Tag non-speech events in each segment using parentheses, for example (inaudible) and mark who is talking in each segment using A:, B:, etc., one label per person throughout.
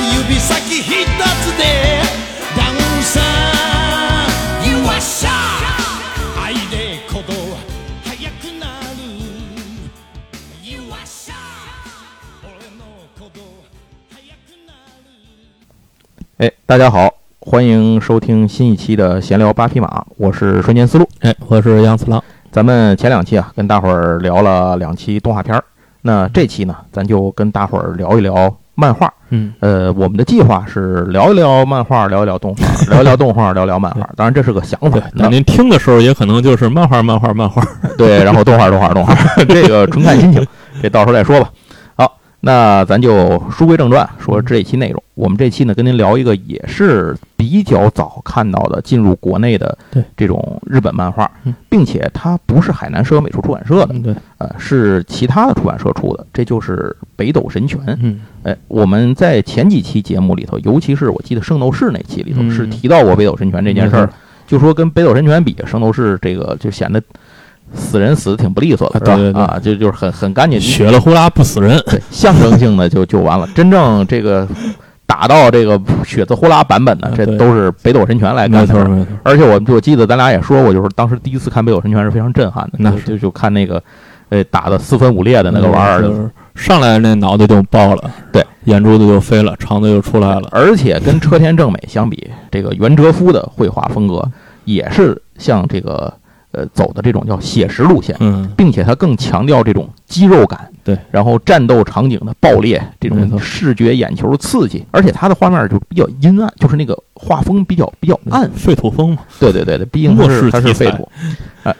A: 指先一つでダウンさ You are s h y 愛で鼓動速くなる You are s h y 俺の鼓動速くなる
B: 哎，大家好，欢迎收听新一期的闲聊八匹马，我是瞬间思路。
C: 哎，我是杨次郎。
B: 咱们前两期啊，跟大伙儿聊了两期动画片儿，那这期呢，咱就跟大伙儿聊一聊 漫画。
C: 嗯，
B: 呃，我们的计划是聊一聊漫画，聊一聊动画，(laughs) 聊一聊动画，聊聊漫画。当然，这是个想法。，
C: 那您听的时候也可能就是漫画、漫画、漫画。
B: 对，然后动画，动画，动画，(laughs) 这个纯看心情，这到时候再说吧。好，那咱就书归正传，说这一期内容。我们这期呢，跟您聊一个也是比较早看到的进入国内的这种日本漫画
C: 嗯，
B: 并且它不是海南社美术出版社的，呃，是其他的出版社出的，这就是北斗神拳。
C: 嗯，
B: 哎，我们在前几期节目里头，尤其是我记得圣斗士那期里头，
C: 嗯。
B: 是提到过北斗神拳这件事儿，就说跟北斗神拳比，圣斗士这个就显得死人死的挺不利索的，是吧？
C: 啊对对对
B: 啊，就就是很很干净，
C: 血了呼啦不死人。
B: 对，象征性的就就完了。真正这个打到这个血字呼啦版本的这都是北斗神拳来干
C: 没错，
B: 的事儿。
C: 没错。
B: 而且我我记得咱俩也说过，就是当时第一次看北斗神拳是非常震撼的，
C: 那
B: 就就就看那个，呃，打的四分五裂的那个玩意儿，
C: 就是上来那脑袋就爆了，
B: 对，
C: 眼珠子就飞了，肠子就出来了。
B: 而且跟车田正美相比，这个袁哲夫的绘画风格也是像这个呃走的这种叫写实路线，
C: 嗯，
B: 并且它更强调这种肌肉感，
C: 对，
B: 然后战斗场景的爆裂，这种视觉眼球刺激，而且它的画面就比较阴暗，就是那个画风比较比较暗，
C: 废土风嘛。
B: 对对对对，毕竟它是它是废土。哎，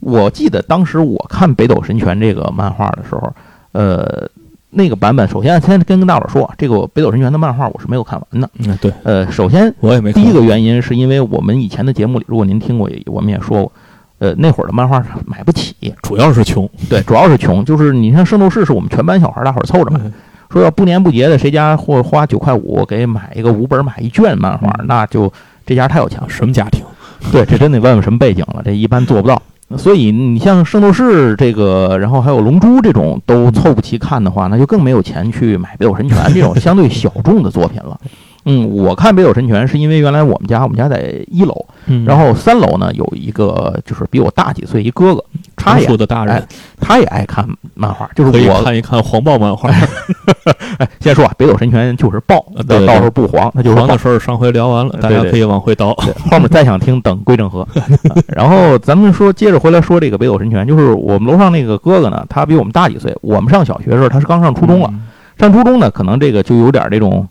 B: 我记得当时我看《北斗神拳》这个漫画的时候，呃，那个版本，首先先跟跟大伙说，这个《北斗神拳》的漫画我是没有看完的。
C: 嗯，对，
B: 呃，首先
C: 我也没看
B: 第一个原因是因为我们以前的节目里，如果您听过，也我们也说过，呃，那会儿的漫画买不起，
C: 主要是穷。
B: 对，主要是穷，就是你像《圣斗士》是我们全班小孩儿大伙儿凑着买，
C: 嗯
B: 说要不年不节的，谁家或花九块五给买一个五本买一卷漫画，
C: 嗯
B: 那就这家太有钱了。
C: 什么家庭？
B: 对，这真得问问什么背景了，这一般做不到。所以你像《圣斗士》这个，然后还有《龙珠》这种都凑不齐看的话，那就更没有钱去买《北斗神拳》这种相对小众的作品了。嗯，我看《北斗神拳》是因为原来我们家我们家在一楼，
C: 嗯，
B: 然后三楼呢有一个就是比我大几岁一哥哥，他
C: 成
B: 也
C: 熟的大人
B: 哎他也爱看漫画，就是我
C: 看一看黄暴漫画。(laughs)
B: 哎，先说啊，《北斗神拳》就是爆，
C: 啊对对
B: 到时候不黄，那就是爆
C: 黄的。事儿上回聊完了，大家可以往回倒。
B: 后面再想听等归正和。(laughs) 啊然后咱们说，接着回来说这个北斗神拳，就是我们楼上那个哥哥呢，他比我们大几岁。我们上小学的时候，他是刚上初中了。
C: 嗯
B: 上初中呢，可能这个就有点这种，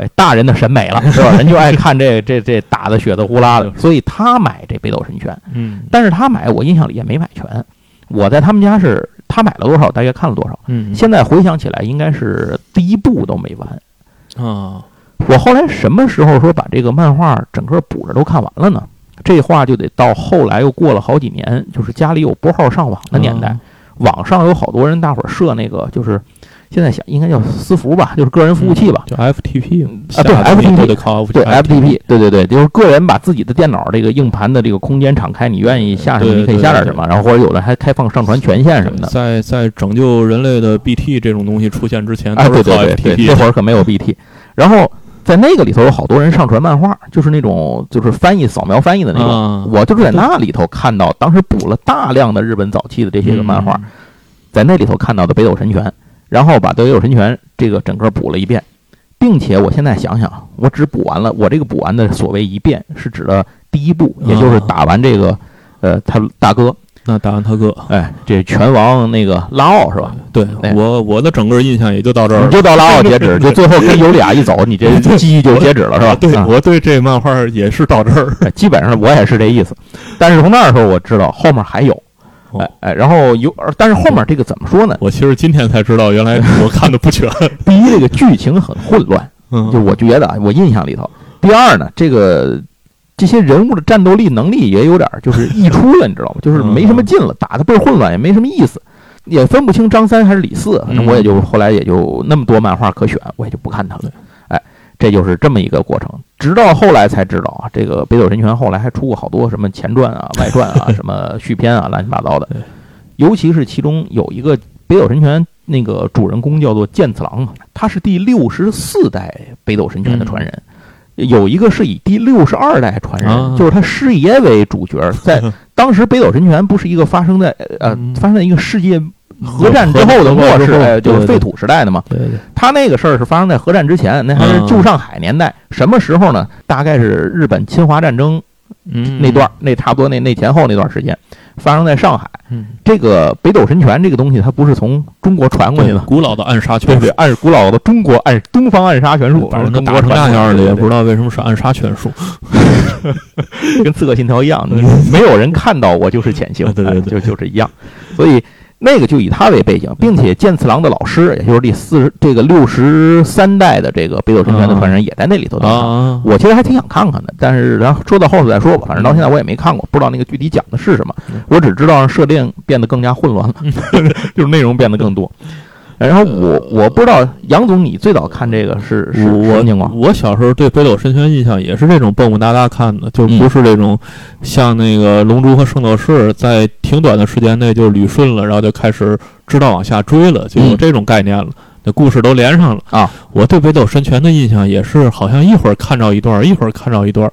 B: 哎，大人的审美了，是吧？人就爱看这这这打的血的呼啦的，所以他买这北斗神拳。
C: 嗯
B: 但是他买，我印象里也没买全。我在他们家是他买了多少，大概看了多少。
C: 嗯，
B: 现在回想起来，应该是第一部都没完。
C: 啊，
B: 我后来什么时候说把这个漫画整个补着都看完了呢？这话就得到后来又过了好几年，就是家里有拨号上网的年代，
C: 啊
B: 网上有好多人，大伙儿设那个就是现在想应该叫私服吧，就是个人服务器吧。
C: 就 FTP
B: 啊对 FTP
C: 都得靠
B: 对 FTP，对对对，就是个人把自己的电脑这个硬盘的这个空间敞开，你愿意下什么你可以下点什么，然后或者有的还开放上传权限什么的。
C: 在在拯救人类的 BT 这种东西出现之前，
B: 哎，对对对那会儿可没有 BT，然后在那个里头有好多人上传漫画，就是那种就是翻译扫描翻译的那种。
C: 啊
B: 我就是在那里头看到，当时补了大量的日本早期的这些个漫画，
C: 嗯
B: 在那里头看到的《北斗神拳》，然后把《北斗神拳》这个整个补了一遍，并且我现在想想，我只补完了，我这个补完的所谓一遍是指的第一部，也就是打完这个，呃，他大哥，
C: 那打完他哥，
B: 哎，这拳王那个拉奥是吧？
C: 对
B: 哎
C: 我我的整个印象也就到这儿了。
B: 你就到拉奥截止，(laughs) 就最后跟尤里亚一走，你这记忆就截止了是吧？
C: 对
B: 啊
C: 我对这漫画也是到这儿。
B: 哎基本上我也是这意思。但是从那儿的时候我知道后面还有，
C: 哦
B: 哎哎，然后有，但是后面这个怎么说呢？
C: 我其实今天才知道，原来我看的不全。(laughs)
B: 第一，这个剧情很混乱，就
C: 嗯，
B: 我觉得啊，我印象里头。第二呢，这个这些人物的战斗力能力也有点就是溢出了，你知道吗？就是没什么劲了，打的倍儿混乱，也没什么意思。也分不清张三还是李四，反正
C: 嗯
B: 我也就后来也就那么多漫画可选，我也就不看它了。哎，这就是这么一个过程。直到后来才知道啊，这个北斗神拳后来还出过好多什么前传啊、外传啊、(laughs) 什么续篇啊，乱七八糟的。尤其是其中有一个北斗神拳那个主人公叫做剑次郎，他是第六十四代北斗神拳的传人。有一个是以第六十二代传人，
C: 啊
B: 就是他师爷为主角，在 (laughs) 当时北斗神拳不是一个发生在呃
C: 嗯
B: 发生在一个世界核战之后的末世，哎就是废土时代的嘛。
C: 对对对，
B: 他那个事儿是发生在核战之前，那还是旧上海年代。什么时候呢？大概是日本侵华战争
C: 嗯，
B: 那段儿，那差不多那那前后那段时间，发生在上海。
C: 嗯，
B: 这个北斗神拳这个东西，它不是从中国传过去的，
C: 古老的暗杀拳术
B: 对对，，按古老的中国暗东方暗杀拳术，
C: 反正都打成那样了，也不知道为什么是暗杀拳术。(laughs)
B: 跟刺客信条一样，(laughs) 没有人看到我就是潜行，
C: 对对对
B: 哎就就是一样。所以那个就以他为背景，并且剑次郎的老师，也就是第四十这个六十三代的这个北斗神拳的传人，也在那里头登场。
C: 啊，
B: 我其实还挺想看看的，但是然后说到后头再说吧。反正到现在我也没看过，不知道那个具体讲的是什么。我只知道让设定变得更加混乱了，(laughs) 就是内容变得更多。然后我我不知道杨总，你最早看这个是是什么情
C: 我
B: 况？
C: 我小时候对北斗神拳印象也是这种蹦蹦哒哒看的，就不是这种像那个龙珠和圣斗士在挺短的时间内就捋顺了，然后就开始知道往下追了，就有
B: 嗯
C: 这种概念了。那故事都连上了
B: 啊！
C: 我对北斗神拳的印象也是，好像一会儿看着一段，一会儿看着一段，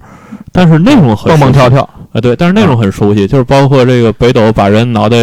C: 但是内容很
B: 蹦蹦跳跳，
C: 啊，对，但是内容很熟悉，就是包括这个北斗把人脑袋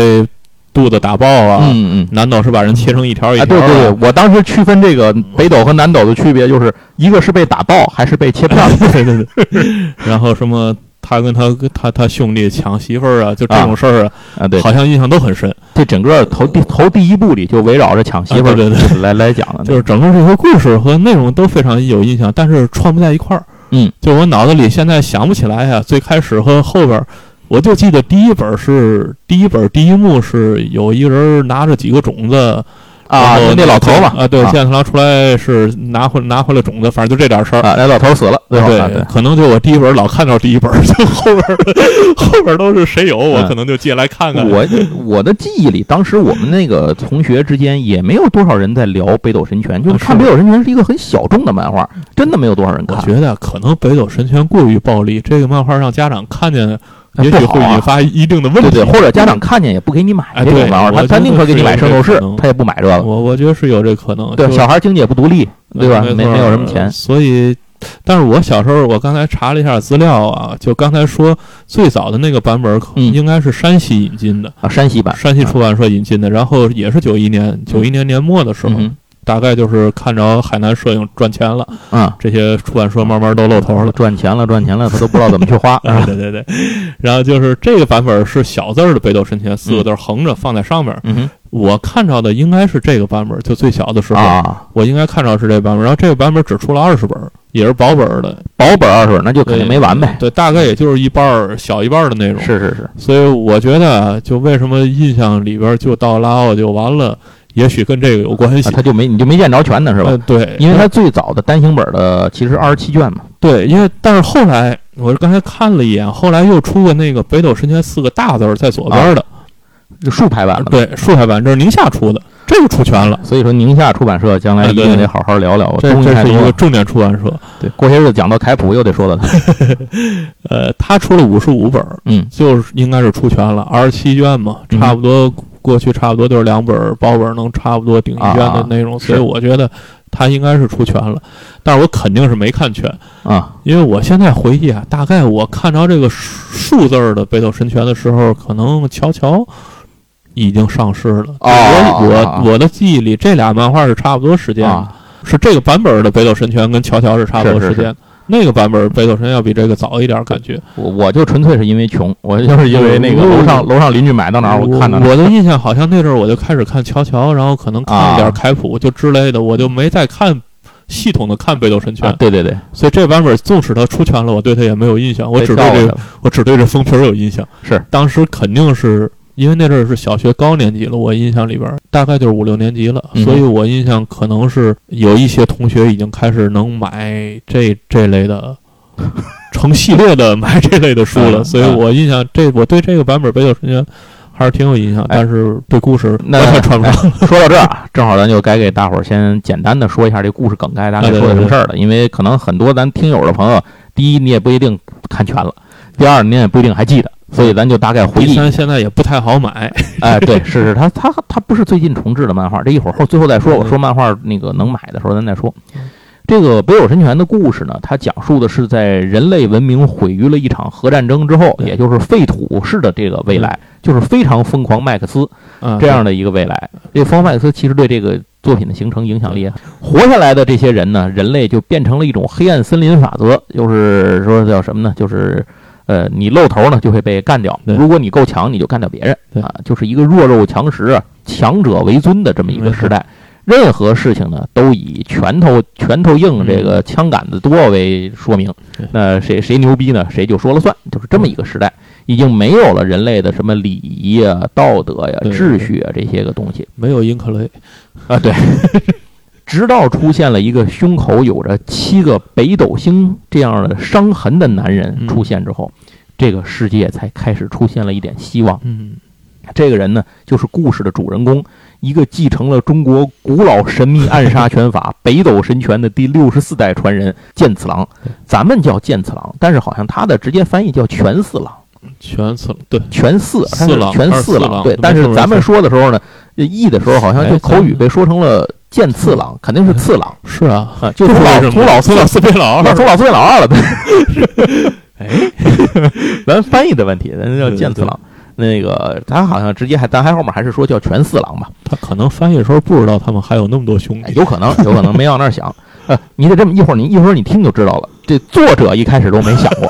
C: 肚子打爆啊，
B: 嗯嗯。
C: 南斗是把人切成一条一
B: 啊，
C: 条的、
B: 对对对，我当时区分这个北斗和南斗的区别，就是一个是被打爆，还是被切片儿。
C: 对 (laughs) 对对，(laughs) 然后什么他跟他他他兄弟抢媳妇儿啊，就这种事儿啊，
B: 啊，对，
C: 好像印象都很深。
B: 这整个头第头第一部里就围绕着抢媳妇儿
C: 啊对对对。
B: 来来讲的，
C: 就是整个这个故事和内容都非常有印象，但是串不在一块儿。
B: 嗯，
C: 就我脑子里现在想不起来呀、最开始和后边儿，我就记得第一本是第一本第一幕是有一个人拿着几个种子
B: 啊，那老头嘛，
C: 啊，对，
B: 啊
C: 剑次郎出来是拿回拿回了种子，反正就这点事儿。
B: 啊，那老头死了，
C: 对
B: 啊对，
C: 可能就我第一本老看到第一本，就后边儿 (laughs) 后边儿都是谁有，我
B: 嗯
C: 可能就借来看看。
B: 我我的记忆里，当时我们那个同学之间也没有多少人在聊《北斗神拳》，就看《北斗神拳》是一个很小众的漫画，真的没有多少人看。
C: 我觉得可能北斗神拳过于暴力，这个漫画让家长看见，也许会引发一定的问题。
B: 对对，或者家长看见也不给你买
C: 哎
B: 这种漫画，他
C: 对我觉得
B: 他宁可给你买圣斗士他也不买这个。
C: 我我觉得是有这可能。
B: 对，小孩经济也不独立，对吧？
C: 没
B: 没没有什么钱。
C: 所以。但是我小时候，我刚才查了一下资料啊，就刚才说最早的那个版本，可
B: 嗯
C: 应该是山西引进的，
B: 啊，山西版，
C: 山西出版社引进的，然后也是九一年，九一年年末的时候，
B: 嗯
C: 大概就是看着海南摄影赚钱了，
B: 嗯，
C: 这些出版社慢慢都露头了。
B: 赚钱了，赚钱了，他都不知道怎么去花。(laughs)
C: 啊，对对对，然后就是这个版本是小字儿的《北斗神拳》，四个字横着放在上面。
B: 嗯
C: 我看到的应该是这个版本，就最小的时候，
B: 啊，
C: 我应该看到是这版本。然后这个版本只出了二十本，也是薄本的，
B: 薄本二十本，那就肯定没完呗。
C: 对，大概也就是一半儿小一半儿的内容。
B: 是是是，
C: 所以我觉得啊，就为什么印象里边就到拉奥就完了，也许跟这个有关系
B: 啊，。他就没你就没见着全呢，是吧
C: 呃？对，
B: 因为他最早的单行本的其实二十七卷嘛。
C: 对，因为但是后来我刚才看了一眼，后来又出个那个《北斗神拳》四个大字在左边的，
B: 就竖排版的，，
C: 对，竖排版，这是宁夏出的，这个出全了。
B: 所以说宁夏出版社将来一定得好好聊聊，
C: 这这是一个。重点出版社，
B: 对，过些日子讲到凯普又得说到他。(laughs)
C: 呃，他出了五十五本，
B: 嗯
C: 就是应该是出全了，二十七卷嘛，
B: 嗯
C: 差不多过去差不多就是两本儿薄本儿能差不多顶一卷的
B: 啊
C: 内容，
B: 是。
C: 所以我觉得他应该是出全了，但是我肯定是没看全，
B: 啊，
C: 因为我现在回忆啊，大概我看着这个数字儿的《北斗神拳》的时候，可能乔乔已经上市了。
B: 哦
C: 我我我的记忆里，这俩漫画是差不多时间是这个版本的《北斗神拳》跟乔乔是差不多
B: 是是。
C: 时间。那个版本《北斗神》要比这个早一点，感觉。
B: 我我就纯粹是因为穷，(laughs) 我就是因为那个楼上楼上邻居买到哪儿，我看到哪儿。
C: 我的印象好像那阵儿我就开始看乔乔，然后可能看一点
B: 啊
C: 凯普就之类的，我就没再看系统的看《北斗神拳》
B: 啊，对对对，
C: 所以这版本纵使它出拳了，我对它也没有印象，我只对这个我只对这封皮儿有印象。
B: 是
C: 当时肯定是因为那阵儿是小学高年级了，我印象里边儿大概就是五六年级了，
B: 嗯
C: 所以我印象可能是有一些同学已经开始能买这这类的。(laughs) 成系列的买这类的书了，
B: 嗯
C: 所以我印象这我对这个版本《北斗神拳》还是挺有印象，
B: 哎
C: 但是对故事
B: 那
C: 完全穿不上。(laughs)
B: 说到这儿啊，正好咱就该给大伙儿先简单的说一下这故事梗概大概说的什么事儿了，因为可能很多咱听友的朋友，第一你也不一定看全了，第二你也不一定还记得，所以咱就大概回忆
C: 第三。现在也不太好买，(laughs)
B: 哎，对，是是，它它它不是最近重置的漫画，这一会儿后最后再说。我
C: 嗯
B: 说漫画那个能买的时候咱再说。这个北斗神拳的故事呢，它讲述的是在人类文明毁于了一场核战争之后，也就是废土式的这个未来，就是非常疯狂麦克斯
C: 啊，
B: 这样的一个未来。这个疯狂麦克斯其实对这个作品的形成影响力，活下来的这些人呢，人类就变成了一种黑暗森林法则，就是说叫什么呢？就是。呃，你露头呢就会被干掉，如果你够强，你就干掉别人。啊，就是一个弱肉强食啊，强者为尊的这么一个时代。任何事情呢，都以拳头拳头硬、
C: 嗯
B: 这个枪杆子多为说明。那谁谁牛逼呢？谁就说了算，就是这么一个时代，已经没有了人类的什么礼仪啊、道德呀、
C: 对。
B: 秩序啊这些个东西。
C: 没有英克雷，
B: 啊。对，直到出现了一个胸口有着七个北斗星这样的伤痕的男人
C: 嗯
B: 出现之后，这个世界才开始出现了一点希望。
C: 嗯，
B: 这个人呢，就是故事的主人公，一个继承了中国古老神秘暗杀拳法北斗神拳的第六十四代传人剑次郎。咱们叫剑次郎，但是好像他的直接翻译叫全四郎，
C: 全次对，
B: 全四，
C: 四郎
B: 拳
C: 他是四郎
B: 郎。对，但是咱们说的时候呢，译的时候好像就
C: 哎
B: 口语被说成了剑次郎，肯定是次郎 (laughs)
C: 是啊，
B: 啊，就从老从老
C: 从老四变老二，
B: 那从老四变老二了，对。(laughs) 哎，(laughs) 咱翻译的问题，咱叫剑次郎。那个他好像直接还，咱还后面还是说叫全四郎吧。
C: 他可能翻译的时候不知道他们还有那么多兄弟，
B: 哎有可能，有可能没往那儿想。呃，你得这么一会儿，你一会儿你听就知道了。这作者一开始都没想过。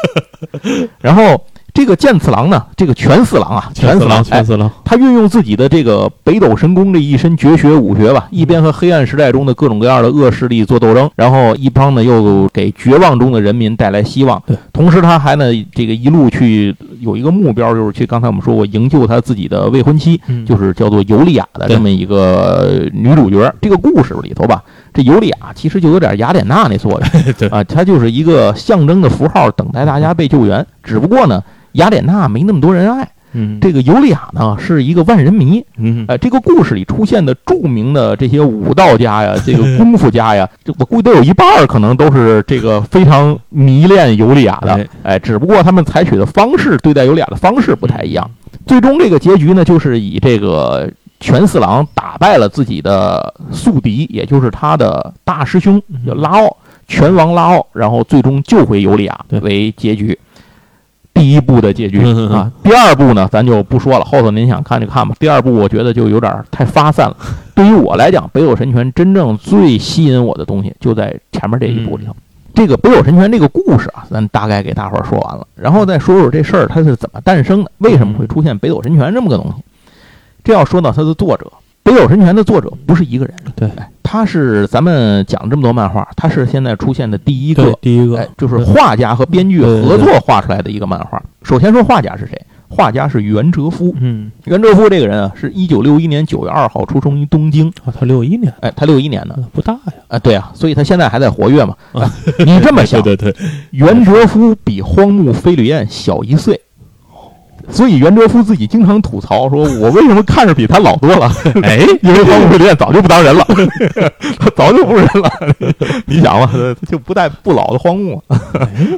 B: 然后这个剑次郎呢，这个全四郎啊，
C: 全四郎，，
B: 四郎哎
C: 全，四郎，
B: 他运用自己的这个北斗神功这一身绝学武学吧，一边和黑暗时代中的各种各样的恶势力做斗争，然后一方呢又给绝望中的人民带来希望。
C: 对。
B: 同时他还呢这个一路去有一个目标，就是去刚才我们说过营救他自己的未婚妻，
C: 嗯。
B: 就是叫做尤利亚的这么一个女主角。这个故事里头吧，这尤利亚其实就有点雅典娜那作用。(laughs)
C: 对。
B: 啊，她就是一个象征的符号，等待大家被救援。只不过呢，雅典娜没那么多人爱，
C: 嗯，
B: 这个尤利亚呢是一个万人迷。
C: 嗯，
B: 哎，这个故事里出现的著名的这些武道家呀，这个 (laughs) 功夫家呀，这我估计都有一半儿可能都是这个非常迷恋尤利亚的
C: 哎。
B: 哎，只不过他们采取的方式，对待尤利亚的方式不太一样。最终这个结局呢，就是以这个拳四郎打败了自己的宿敌，也就是他的大师兄
C: 嗯
B: 叫拉奥拳王拉奥，然后最终救回尤利亚为结局。第一部的结局啊，第二部呢，咱就不说了，后头您想看就看吧。第二部我觉得就有点太发散了。(laughs) 对于我来讲，《北斗神拳》真正最吸引我的东西就在前面这一部里头。这个《北斗神拳》这个故事啊，咱大概给大伙儿说完了，然后再说说这事儿它是怎么诞生的，为什么会出现北斗神拳这么个东西。这要说到它的作者，《北斗神拳》的作者不是一个人，
C: 对
B: 哎，他是咱们讲这么多漫画，他是现在出现的第一个，
C: 第一个
B: 哎，就是画家和编剧合作画出来的一个漫画。首先说画家是谁？画家是袁哲夫。
C: 嗯，
B: 袁哲夫这个人啊，是一九六一年九月二号出生于东京。
C: 啊，他六一年，
B: 哎，他六一年的，
C: 不大呀，
B: 啊，对啊，所以他现在还在活跃嘛。啊、你这么 (laughs) 想，
C: 对对对，
B: 袁哲夫比荒木飞吕彦小一岁，所以袁哲夫自己经常吐槽说：“我为什么看着比他老多了？
C: 哎，(laughs)
B: 因为荒木飞吕彦早就不当人了，他 (laughs) 早就不是人了。你想吧，(laughs) 他就不带不老的荒木，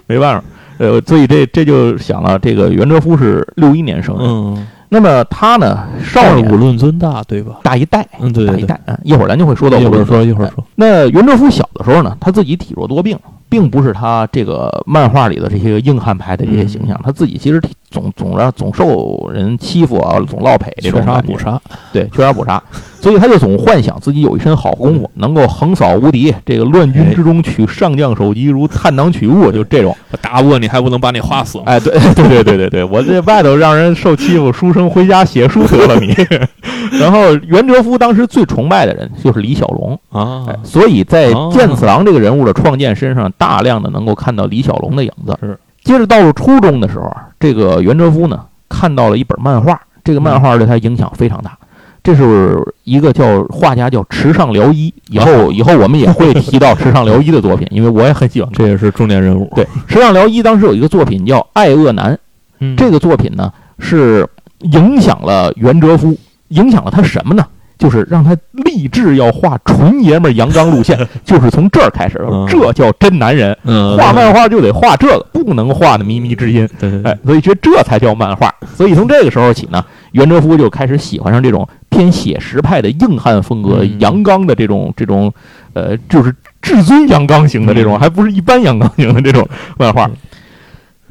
B: 没办法。呃，所以这这就想了，这个袁哲夫是六一年生人，
C: 嗯，
B: 那么他呢，少年。
C: 二五论尊大，对吧？
B: 大一代，
C: 嗯，对对对，
B: 大一代。嗯，一会儿咱就会说到
C: 一会儿说一会儿说，
B: 那袁哲夫小的时候呢，他自己体弱多病，并不是他这个漫画里的这些硬汉派的这些形象，他自己其实体总总让总受人欺负啊，总落赔这
C: 缺啥补，啥，
B: 对，缺啥补啥，所以他就总幻想自己有一身好功夫，能够横扫无敌，这个乱军之中取上将首级如探囊取物，就这种。
C: 我打不过你还不能把你画死吗？
B: 哎，对 (laughs) 对对对对对，我这外头让人受欺负，书生回家写书得了你。(laughs) 然后袁哲夫当时最崇拜的人就是李小龙。
C: 啊
B: 哎，，所以在
C: 哦
B: 剑次郎这个人物的创建身上，大量的能够看到李小龙的影子。
C: 是。
B: 接着到了初中的时候啊，这个袁哲夫呢看到了一本漫画，这个漫画对他影响非常大。这是一个叫画家叫池上辽一，以后 (laughs) 以后我们也会提到池上辽一的作品，因为我也很喜欢。
C: 这也是重点人物。
B: 对，池上辽一当时有一个作品叫《爱恶男》，
C: 嗯，
B: 这个作品呢是影响了袁哲夫，影响了他什么呢？就是让他立志要画纯爷们儿阳刚路线，(laughs) 就是从这儿开始
C: 嗯，
B: 这叫真男人。
C: 嗯，
B: 画漫画就得画这个，不能画的靡靡之音。哎，所以觉得这才叫漫画。所以从这个时候起呢，袁哲夫就开始喜欢上这种偏写实派的硬汉风格、
C: 嗯
B: 阳刚的这种这种，呃，就是至尊阳刚型的这种，
C: 嗯
B: 还不是一般阳刚型的这种漫画
C: 嗯。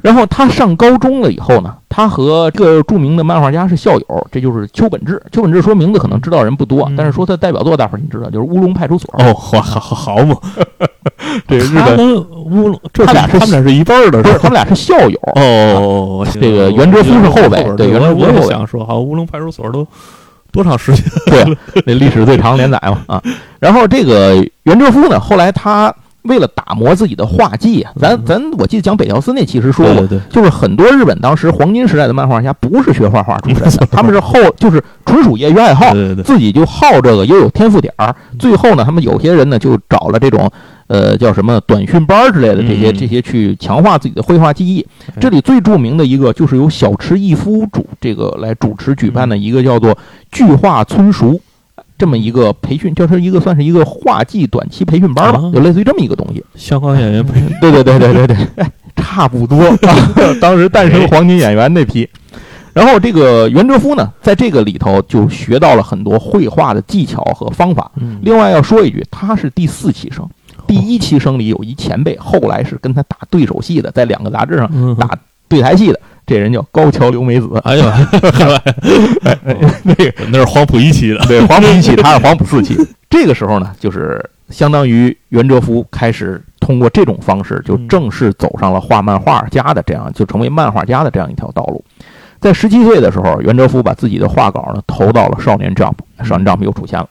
B: 然后他上高中了以后呢，他和这个著名的漫画家是校友，这就是邱本志。邱本志说名字可能知道人不多，
C: 嗯
B: 但是说他代表作大伙儿你知道，就是《乌龙派出所》。
C: 哦，好好好好嘛，(laughs)
B: 这日本
C: 跟乌龙，这
B: 他俩是
C: 他们俩是一辈儿的，
B: 不是他们俩是校友。
C: 哦，行
B: 这个袁哲夫是后辈对袁哲夫
C: 我
B: 是后辈
C: 也想说，好，乌龙派出所都多长时间？
B: 对，那历史最长连载嘛啊。然后这个袁哲夫呢，后来他为了打磨自己的画技啊，咱咱我记得讲北条司那其实说过，就是很多日本当时黄金时代的漫画家不是学画画出身的，(laughs) 他们是后就是纯属业余爱好，
C: 对对对，
B: 自己就好这个，又有天赋点儿。最后呢，他们有些人呢就找了这种呃叫什么短训班之类的这些
C: 嗯。
B: 这些去强化自己的绘画技艺。
C: 哎
B: 这里最著名的一个就是由小池一夫主这个来主持举办的一个叫做“巨画村熟”这么一个培训，就是一个算是一个画技短期培训班吧
C: 啊，
B: 就类似于这么一个东西。
C: 香港演员培训，
B: 对对对对对对，哎，(laughs) 差不多。(laughs) 当时诞生黄金演员那批。然后这个袁哲夫呢，在这个里头就学到了很多绘画的技巧和方法。
C: 嗯
B: 另外要说一句，他是第四期生，第一期生里有一前辈，后来是跟他打对手戏的，在两个杂志上
C: 嗯
B: 打对台戏的，这人叫高桥留美子。(laughs)
C: 哎呀，
B: 那个
C: 那是黄埔一期的，
B: 对黄埔一期，(laughs) 他是黄埔四期。这个时候呢，就是相当于袁哲夫开始通过这种方式，就正式走上了画漫画家的这样，就成为漫画家的这样一条道路。在十七岁的时候，袁哲夫把自己的画稿呢投到了《少年 Jump》，《少年 Jump》又出现了。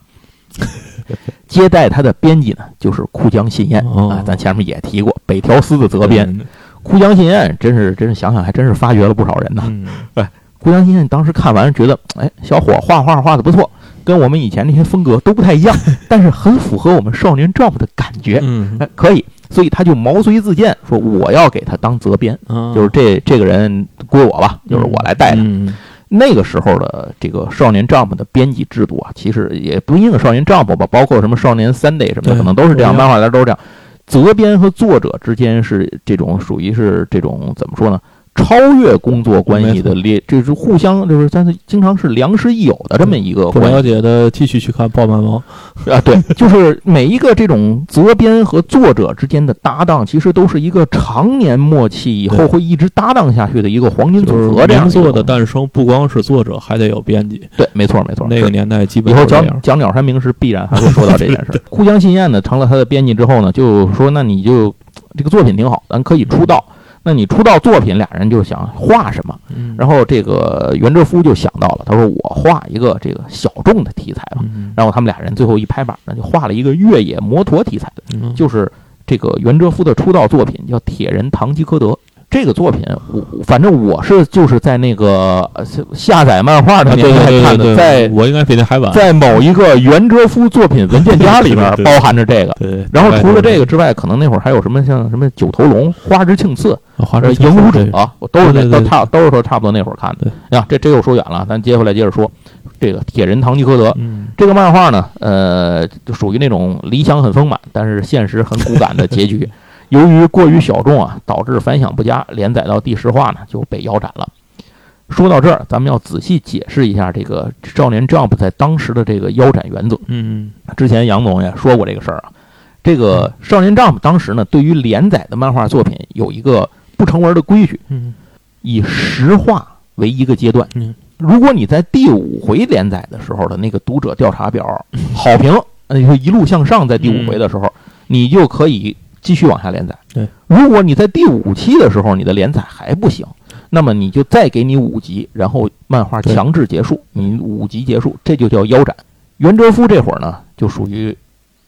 B: (laughs) 接待他的编辑呢，就是库江信彦
C: 哦
B: 啊，咱前面也提过，北条司的责编。
C: 嗯
B: 库江信彦真是真是想想还真是发掘了不少人呢。
C: 嗯，
B: 顾江信彦当时看完觉得，哎，小伙画画画的不错，跟我们以前那些风格都不太一样，(laughs) 但是很符合我们少年 Jump 的感觉，
C: 嗯，
B: 哎，可以，所以他就毛遂自荐，说我要给他当责编，
C: 啊。
B: 就是这这个人归我吧，就是我来带他。
C: 嗯。
B: 那个时候的这个少年 Jump 的编辑制度啊，其实也不一定少年 Jump 吧，包括什么少年 Sunday 什么的，可能都是这样。漫画家都是这样。责编和作者之间是这种属于是这种怎么说呢？超越工作关系的列，这是互相就是，但是经常是良师益友的这么一个
C: 不
B: 关系
C: 了解的继续去看爆漫王，
B: 啊。对，(laughs) 就是每一个这种责编和作者之间的搭档，其实都是一个常年默契，以后会一直搭档下去的一个黄金组合。这样
C: 名作的诞生，不光是作者，还得有编辑。
B: 对，没错没错。
C: 那个年代基
B: 以后讲。讲鸟山明时，必然还会说到这件事。(laughs) 互相信任呢，成了他的编辑之后呢，就说那你就这个作品挺好，咱可以出道。那你出道作品，俩人就想画什么？
C: 嗯
B: 然后这个袁哲夫就想到了，他说我画一个这个小众的题材吧。
C: 嗯
B: 然后他们俩人最后一拍板呢，就画了一个越野摩托题材的，
C: 嗯
B: 就是这个袁哲夫的出道作品叫《铁人唐吉诃德》。这个作品，我反正我是就是在那个呃下载漫画的年代看的，在
C: 我应该比那还晚。
B: 在某一个袁哲夫作品文件夹里面 (laughs)
C: 对对对
B: 包含着这个。
C: 对，
B: 然后除了这
C: 个，
B: 之外，可能那会儿还有什么像什么九头龙、花之庆次、呃
C: 华山
B: 影武者
C: 对，
B: 我都是那都差都是说差不多那会儿看的。呀，这这又说远了，咱接回来接着说这个铁人堂吉诃德。
C: 嗯
B: 这个漫画呢，呃，就属于那种理想很丰满，但是现实很骨感的结局。(laughs) 由于过于小众啊，导致反响不佳，连载到第十话呢就被腰斩了。说到这儿，咱们要仔细解释一下这个《少年 Jump》在当时的这个腰斩原则。
C: 嗯
B: 之前杨总也说过这个事儿啊。这个《少年 Jump》当时呢，对于连载的漫画作品有一个不成文的规矩，
C: 嗯
B: 以十话为一个阶段。
C: 嗯
B: 如果你在第五回连载的时候的那个读者调查表好评，那，就一路向上，在第五回的时候，你就可以继续往下连载。
C: 对，
B: 如果你在第五期的时候你的连载还不行，那么你就再给你五集，然后漫画强制结束，你五集结束，这就叫腰斩。袁哲夫这会儿呢，就属于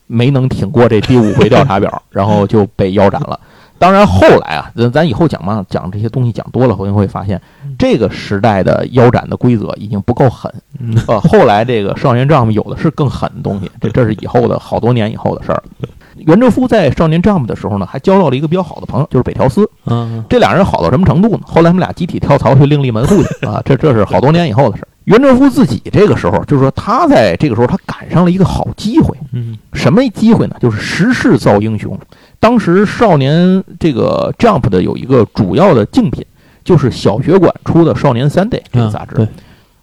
B: 没能挺过这第五回调查表，(laughs) 然后就被腰斩了。当然后来啊，咱咱以后讲嘛，讲这些东西讲多了，会会发现这个时代的腰斩的规则已经不够狠。
C: 嗯
B: 呃，后来这个少年 Jump 有的是更狠的东西，这这是以后的好多年以后的事儿。袁哲夫在少年 Jump 的时候呢，还交到了一个比较好的朋友，就是北条司。
C: 嗯，
B: 这俩人好到什么程度呢？后来他们俩集体跳槽去另立门户去 (laughs) 啊，这这是好多年以后的事。袁哲夫自己这个时候，就是说他在这个时候他赶上了一个好机会，
C: 嗯
B: 什么机会呢？就是时势造英雄。当时少年这个 Jump 的有一个主要的竞品，就是小学馆出的《少年 Sunday》这个杂志。
C: 对，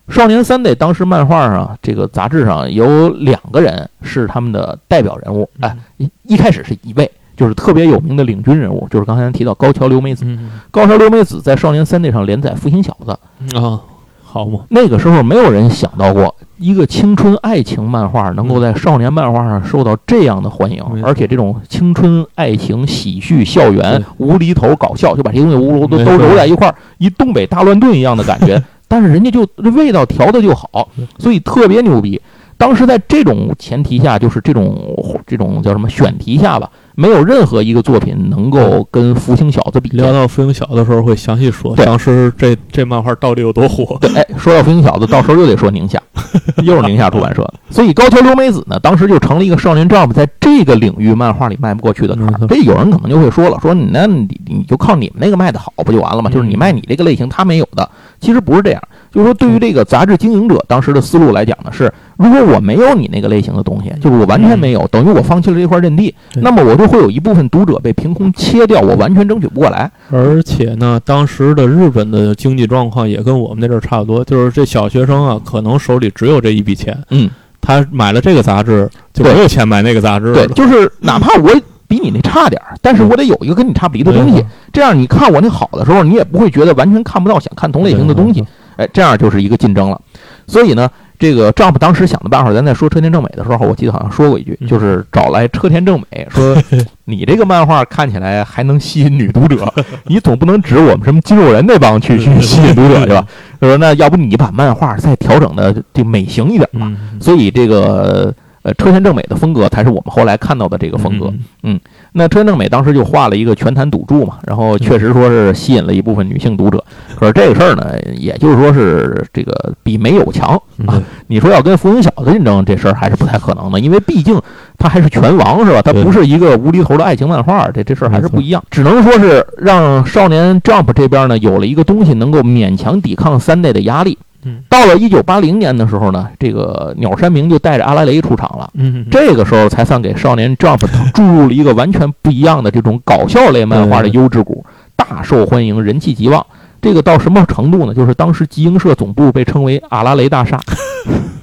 B: 少年 Sunday 当时漫画上这个杂志上有两个人是他们的代表人物，哎，一一开始是一位，就是特别有名的领军人物，就是刚才提到高桥留美子。
C: 嗯
B: 高桥留美子在少年 Sunday 上连载《福星小子》，
C: 啊，好嘛，
B: 那个时候没有人想到过一个青春爱情漫画能够在少年漫画上受到这样的欢迎而且这种青春爱情、喜剧、校园、无厘头、搞笑，就把这些东西无都都揉在一块儿，一东北大乱炖一样的感觉。但是人家就这味道调的就好，所以特别牛逼。当时在这种前提下，就是这种这种叫什么选题下吧，没有任何一个作品能够跟《福星小子》比
C: 聊到《福星小子》的时候会详细说，当时这这漫画到底有多火。
B: 对，哎，说到福星小子，到时候又得说宁夏，(laughs) 又是宁夏出版社。所以高桥留美子呢，当时就成了一个少年 Jump 在这个领域漫画里迈不过去的坎儿。
C: 没错
B: 这有人可能就会说了，说你那你你就靠你们那个卖的好不就完了吗？就是你卖你这个类型，他没有的。其实不是这样，就是说对于这个杂志经营者当时的思路来讲呢，是如果我没有你那个类型的东西，就是我完全没有，等于我放弃了这块阵地，那么我就会有一部分读者被凭空切掉，我完全争取不过来。
C: 而且呢，当时的日本的经济状况也跟我们那阵儿差不多，就是这小学生啊，可能手里只有这一笔钱，
B: 嗯，
C: 他买了这个杂志，就没有钱买那个杂志
B: 对，
C: 了。
B: 就是哪怕我比你那差点儿，但是我得有一个跟你差不离的东西。这样你看我那好的时候，你也不会觉得完全看不到想看同类型的东西。哎，这样就是一个竞争了。所以呢，这个 Jump 当时想的办法，咱在说车田正美的时候，我记得好像说过一句，
C: 嗯
B: 就是找来车田正美说，(laughs) 你这个漫画看起来还能吸引女读者，(laughs) 你总不能指我们什么肌肉人那帮去去吸引读者对吧？他说那要不你把漫画再调整的就美型一点吧。
C: 嗯，
B: 所以这个呃车田正美的风格才是我们后来看到的这个风格。
C: 嗯
B: 那车田正美当时就画了一个拳坛赌注嘛，然后确实说是吸引了一部分女性读者。可是这个事儿呢，也就是说是这个比没有强
C: 嗯
B: 啊。你说要跟福音小子竞争，这事儿还是不太可能的，因为毕竟他还是拳王是吧？他不是一个无厘头的爱情漫画，这这事儿还是不一样。只能说是让少年 Jump 这边呢有了一个东西能够勉强抵抗三代的压力。
C: 嗯
B: 到了一九八零年的时候呢，这个鸟山明就带着阿拉蕾出场了。
C: 嗯，
B: 这个时候才算给少年 Jump (laughs) 注入了一个完全不一样的这种搞笑类漫画的优质股，大受欢迎，人气极旺。这个到什么程度呢？就是当时集英社总部被称为阿拉蕾大厦。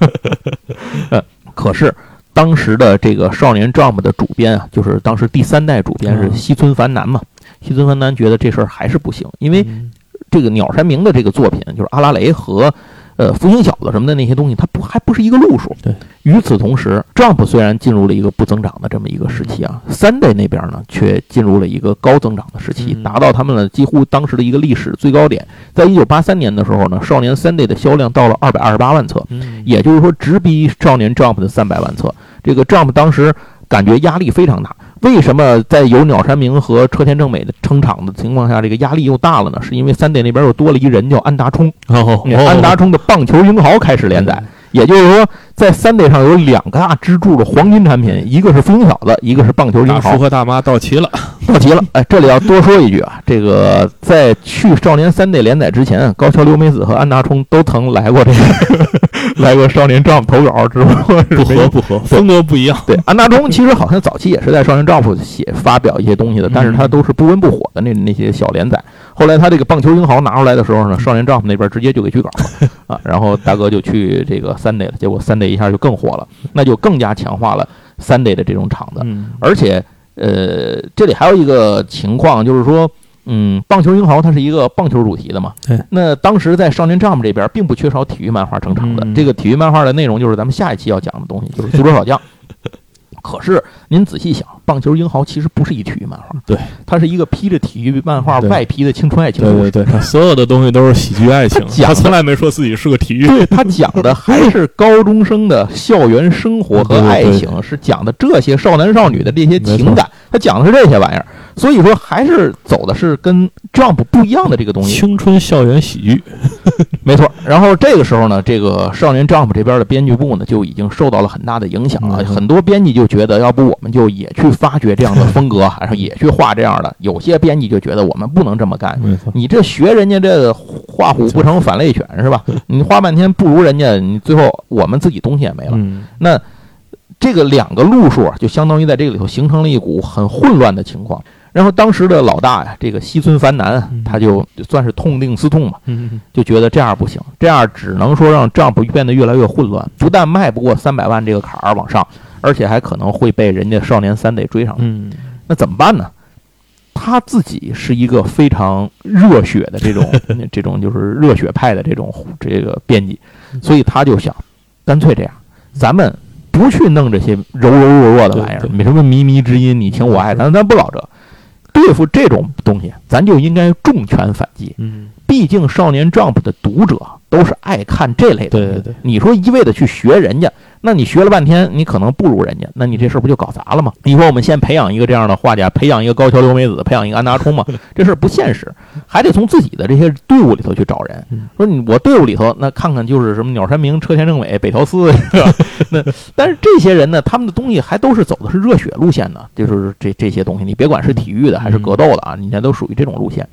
B: (laughs) 呃，可是当时的这个少年 Jump 的主编啊，就是当时第三代主编是
C: 嗯
B: 西村繁男嘛。西村繁男觉得这事儿还是不行，因为
C: 嗯
B: 这个鸟山明的这个作品，就是阿拉蕾和呃福星小子什么的那些东西，它不还不是一个路数。
C: 对。
B: 与此同时，Jump 虽然进入了一个不增长的这么一个时期啊，Sunday 那边呢却进入了一个高增长的时期，
C: 嗯
B: 达到他们的几乎当时的一个历史最高点。在一九八三年的时候呢，少年 Sunday 的销量到了二百二十八万册，
C: 嗯
B: 也就是说直逼少年 Jump 的三百万册。这个 Jump 当时感觉压力非常大。为什么在有鸟山明和车田正美的撑场的情况下，这个压力又大了呢？是因为三 day 那边又多了一人叫安达充，
C: 哦，
B: 安达充的棒球英豪开始连载，也就是说，在三 day 上有两个大支柱的黄金产品，一个是风小子，一个是棒球英豪。
C: 大
B: 豪
C: 叔。和大妈到齐了，
B: 到齐了，哎，这里要多说一句啊，这个在去少年三 day 连载之前，高桥留美子和安达充都曾来过这个 (laughs) 来个少年 Jump 投稿，只不过是
C: 不合不合，风格不一样。
B: 对，安大中其实好像早期也是在少年 Jump 写发表一些东西的，但是他都是不温不火的那那些小连载。后来他这个棒球英豪拿出来的时候呢，少年 Jump 那边直接就给拒稿了 (laughs) 啊，然后大哥就去这个 Sunday 了，结果 Sunday 一下就更火了，那就更加强化了 Sunday 的这种场子。
C: 嗯
B: 而且，呃，这里还有一个情况就是说。嗯，棒球英豪它是一个棒球主题的嘛？
C: 对。
B: 那当时在少年 Jump 这边，并不缺少体育漫画撑场的。
C: 嗯
B: 这个体育漫画的内容就是咱们下一期要讲的东西，就是足球小将。(laughs) 可是您仔细想，棒球英豪其实不是一体育漫画，
C: 对，
B: 它是一个披着体育漫画外皮的青春爱情
C: 对
B: 故事。
C: 对对，他所有的东西都是喜剧爱情，
B: 讲
C: 他从来没说自己是个体育。
B: 对他讲的还是高中生的校园生活和爱情，是讲的这些少男少女的这些情感，他讲的是这些玩意儿。所以说，还是走的是跟 Jump 不一样的这个东西。
C: 青春校园喜剧，(laughs)
B: 没错。然后这个时候呢，这个少年 Jump 这边的编剧部呢，就已经受到了很大的影响了。很多编辑就觉得，要不我们就也去发掘这样的风格，(laughs) 还是也去画这样的。有些编辑就觉得，我们不能这么干。你这学人家这画虎不成反类犬是吧？(laughs) 你画半天不如人家，你最后我们自己东西也没了。那这个两个路数啊就相当于在这个里头形成了一股很混乱的情况。然后当时的老大呀，这个西村繁男，他就算是痛定思痛嘛，就觉得这样不行，这样只能说让账簿变得越来越混乱，不但迈不过三百万这个坎儿往上，而且还可能会被人家少年三得追上。那怎么办呢？他自己是一个非常热血的这种 (laughs) 这种就是热血派的这种这个编辑，所以他就想，干脆这样，咱们不去弄这些柔柔弱弱的玩意儿，没什么靡靡之音，你情我爱，咱咱不老这。对付这种东西，咱就应该重拳反击。嗯，毕竟少年 Jump 的读者都是爱看这类的。
C: 对对对，
B: 你说一味的去学人家。那你学了半天，你可能不如人家，那你这事儿不就搞砸了吗？(laughs) 你说我们先培养一个这样的画家，培养一个高桥留美子，培养一个安达充嘛？(laughs) 这事儿不现实，还得从自己的这些队伍里头去找人。说你我队伍里头，那看看就是什么鸟山明、车田正美、北条司，(laughs) 那但是这些人呢，他们的东西还都是走的是热血路线的，就是这这些东西，你别管是体育的还是格斗的啊，你家都属于这种路线。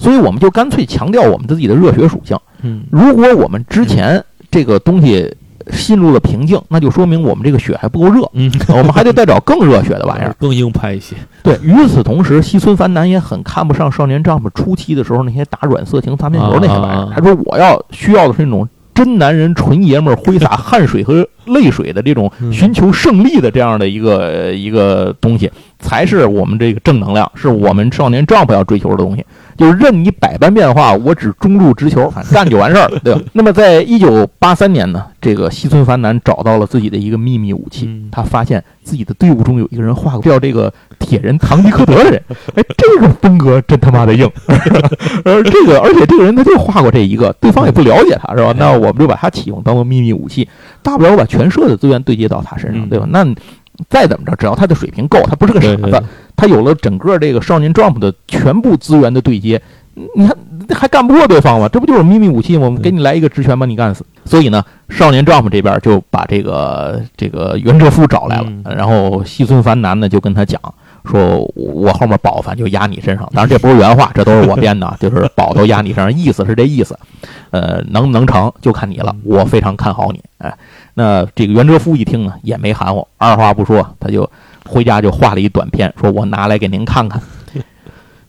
B: 所以我们就干脆强调我们自己的热血属性。嗯，如果我们之前这个东西。陷入了瓶颈，那就说明我们这个血还不够热，嗯，(laughs) 我们还得再找更热血的玩意儿，
C: 更硬派一些。
B: 对，与此同时，西村繁男也很看不上少年丈夫初期的时候那些打软色情擦边球那些玩意儿，他说我要需要的是那种真男人、纯爷们儿挥洒汗水和泪水的这种寻求胜利的这样的一个一个东西，才是我们这个正能量，是我们少年丈夫要追求的东西。就是任你百般变化，我只中路直球，(laughs) 干就完事儿了，对吧？那么，在一九八三年呢，这个西村繁男找到了自己的一个秘密武器，他发现自己的队伍中有一个人画过叫这个铁人唐吉诃德的人，哎，这个风格真他妈的硬，(laughs) 而这个，而且这个人他就画过这一个，对方也不了解他，是吧？那我们就把他启用当做秘密武器，大不了我把全社的资源对接到他身上，对吧？那。再怎么着，只要他的水平够，他不是个傻子，他有了整个这个少年 Jump 的全部资源的对接，你看还干不过对方吗？这不就是秘密武器吗？我们给你来一个直拳把你干死。所以呢，少年 Jump 这边就把这个这个袁哲夫找来了，然后西村繁男呢就跟他讲说，我后面宝反就压你身上。当然这不是原话，这都是我编的，(laughs) 就是宝都压你身上，意思是这意思。呃，能不能成就看你了，我非常看好你，哎。那这个袁哲夫一听呢，也没含糊，二话不说，他就回家就画了一短片，说我拿来给您看看。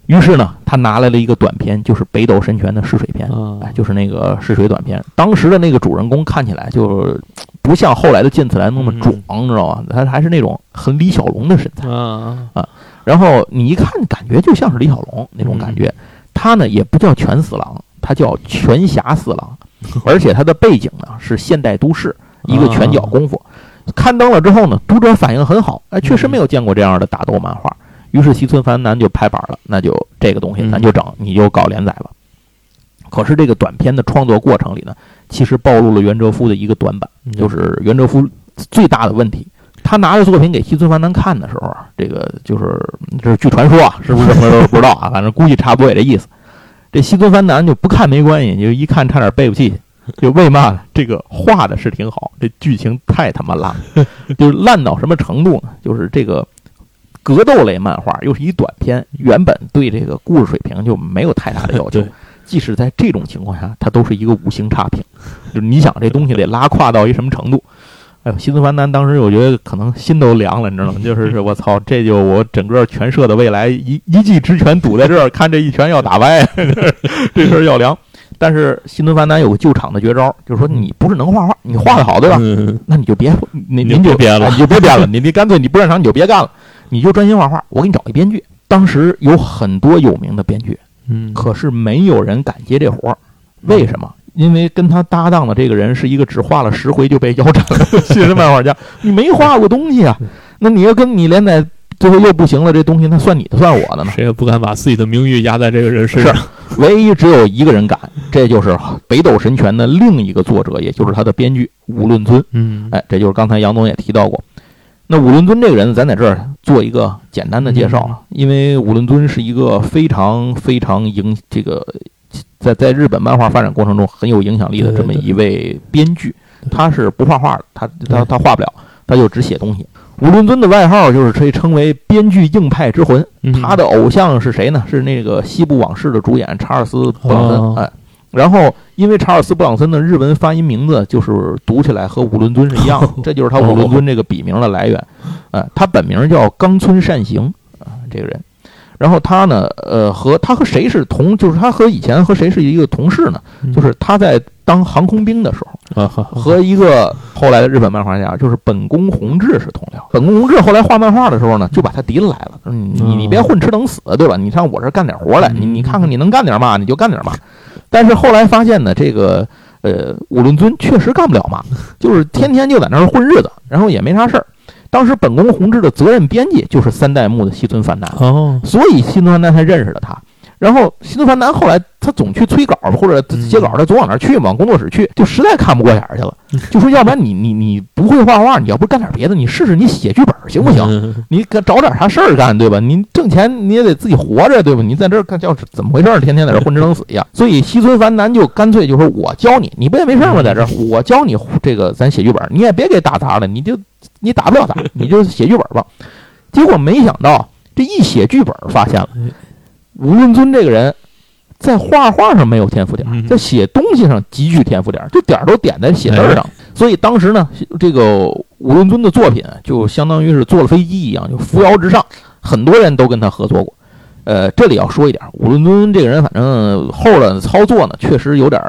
B: 于是呢，他拿来了一个短片，就是北斗神拳的试水片，哎，就是那个试水短片。当时的那个主人公看起来就不像后来的剑次郎那么壮，知道吧？他还是那种很李小龙的身材啊啊。然后你一看，感觉就像是李小龙那种感觉。他呢，也不叫拳四郎，他叫拳侠四郎，(laughs) 而且他的背景呢是现代都市。一个拳脚功夫，刊登了之后呢，读者反应很好，哎，确实没有见过这样的打斗漫画。于是西村繁男就拍板了，那就这个东西咱就整，你就搞连载吧。可是这个短片的创作过程里呢，其实暴露了袁哲夫的一个短板，就是袁哲夫最大的问题。他拿着作品给西村繁男看的时候啊，这个就是这是据传说啊，是不是什么都不知道啊，反正估计差不多也这意思。这西村繁男就不看没关系，就一看差点背不气。(laughs) 就为嘛这个画的是挺好，这剧情太他妈烂，(laughs) 就是烂到什么程度呢？就是这个格斗类漫画又是一短片，原本对这个故事水平就没有太大的要求，即使在这种情况下，它都是一个五星差评。就是你想这东西得拉胯到一什么程度？哎呦，西斯凡南当时我觉得可能心都凉了，你知道吗？(laughs) 就是我操，这就我整个全社的未来一一技之拳堵在这儿，看这一拳要打歪，这事儿要凉。但是新村繁男有个救场的绝招，就是说你不是能画画，你画的好对吧？那你就别您您就
C: 别了，
B: 你就别编了，你你干脆你不擅长你就别干了，你就专心画画。我给你找一编剧，当时有很多有名的编剧，嗯，可是没有人敢接这活儿，为什么？因为跟他搭档的这个人是一个只画了十回就被腰斩的 (laughs) 新人漫画家，你没画过东西啊，那你要跟你连载。最后又不行了，这东西那算你的算我的呢？
C: 谁也不敢把自己的名誉压在这个人身上。
B: 是，唯一只有一个人敢，这就是北斗神拳的另一个作者，也就是他的编剧武论尊。嗯，哎，这就是刚才杨总也提到过。那武论尊这个人，咱在这儿做一个简单的介绍了，因为武论尊是一个非常非常影这个在在日本漫画发展过程中很有影响力的这么一位编剧，他是不画画的，他他他画不了，他就只写东西。五伦尊的外号就是可以称为编剧硬派之魂，他的偶像是谁呢？是那个《西部往事》的主演查尔斯·布朗森，哎。然后，因为查尔斯·布朗森的日文发音名字就是读起来和武伦尊是一样的，(laughs) 这就是他武伦尊这个笔名的来源。哎，他本名叫冈村善行啊，这个人。然后他呢，呃，和他和谁是同？就是他和以前和谁是一个同事呢？就是他在当航空兵的时候，和一个后来的日本漫画家，就是本宫弘志是同僚。本宫弘志后来画漫画的时候呢，就把他提了来了。你你别混吃等死，对吧？你上我这干点活来，你你看看你能干点嘛，你就干点嘛。但是后来发现呢，这个呃武伦尊确实干不了嘛，就是天天就在那儿混日子，然后也没啥事儿。当时本宫弘志的责任编辑就是三代目的西村繁男，哦，所以西村繁男才认识了他。然后西村繁男后来他总去催稿或者接稿，他总往那儿去，往工作室去，就实在看不过眼去了，(laughs) 就说要不然你你你不会画画，你要不干点别的，你试试你写剧本行不行？你找点啥事儿干，对吧？你挣钱你也得自己活着，对吧？你在这儿干叫怎么回事？天天在这混吃等死一样。(laughs) 所以西村繁男就干脆就说我教你，你不也没事吗？在这儿我教你这个咱写剧本，你也别给打杂了，你就你打不了他，你就写剧本吧。结果没想到这一写剧本，发现了。吴润尊这个人，在画画上没有天赋点，在写东西上极具天赋点，这点都点在写字上。所以当时呢，这个吴润尊的作品就相当于是坐了飞机一样，就扶摇直上，很多人都跟他合作过。呃，这里要说一点，吴伦敦这个人，反正后的操作呢，确实有点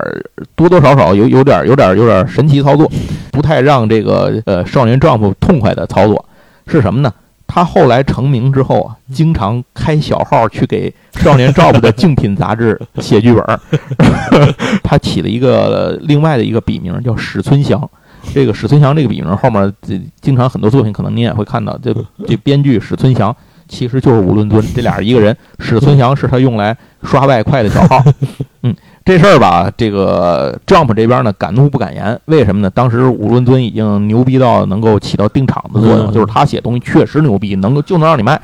B: 多多少少有有点有点有点神奇操作，不太让这个呃少年丈夫痛快的操作是什么呢？他后来成名之后啊，经常开小号去给《少年 Jump》的竞品杂志写剧本。(laughs) 他起了一个另外的一个笔名叫史村祥。这个史村祥这个笔名后面，经常很多作品可能您也会看到。这这编剧史村祥其实就是五伦尊，(laughs) 这俩人一个人。史孙祥是他用来刷外快的小号。(laughs) 嗯。这事儿吧，这个 Jump 这边呢，敢怒不敢言。为什么呢？当时五伦尊已经牛逼到能够起到定场的作用，就是他写东西确实牛逼，能够就能让你卖。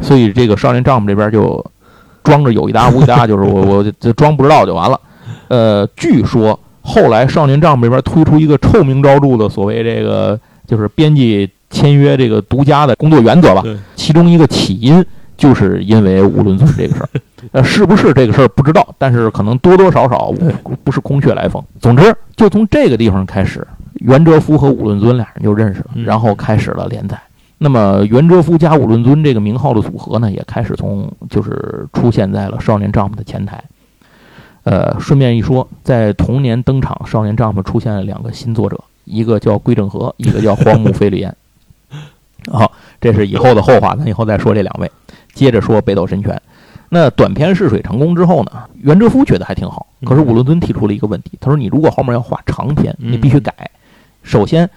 B: 所以这个少年 Jump 这边就装着有一搭无一搭，(laughs) 就是我我就装不知道就完了。呃，据说后来少年 Jump 这边推出一个臭名昭著的所谓这个就是编辑签约这个独家的工作原则吧，其中一个起因。就是因为五伦尊这个事儿，(laughs) 呃，是不是这个事儿不知道，但是可能多多少少不是空穴来风。总之，就从这个地方开始，袁哲夫和五伦尊俩人就认识了，然后开始了连载。那么，袁哲夫加五伦尊这个名号的组合呢，也开始从就是出现在了《少年 Jump》的前台。呃，顺便一说，在同年登场，《少年 Jump》出现了两个新作者，一个叫龟正和，一个叫荒木飞吕彦。好，这是以后的后话，咱以后再说这两位。接着说北斗神拳，那短篇试水成功之后呢，袁哲夫觉得还挺好。可是武伦尊提出了一个问题，他说：“你如果后面要画长篇，你必须改。首先，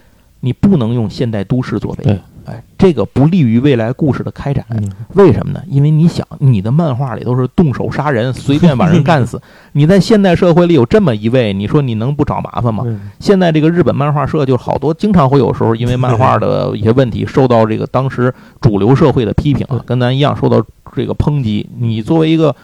B: 你不能用现代都市做背景。”哎，这个不利于未来故事的开展。为什么呢？因为你想，你的漫画里都是动手杀人，随便把人干死。(laughs) 你在现代社会里有这么一位，你说你能不找麻烦吗？现在这个日本漫画社就好多，经常会有时候因为漫画的一些问题，受到这个当时主流社会的批评啊，跟咱一样受到这个抨击。你作为一个。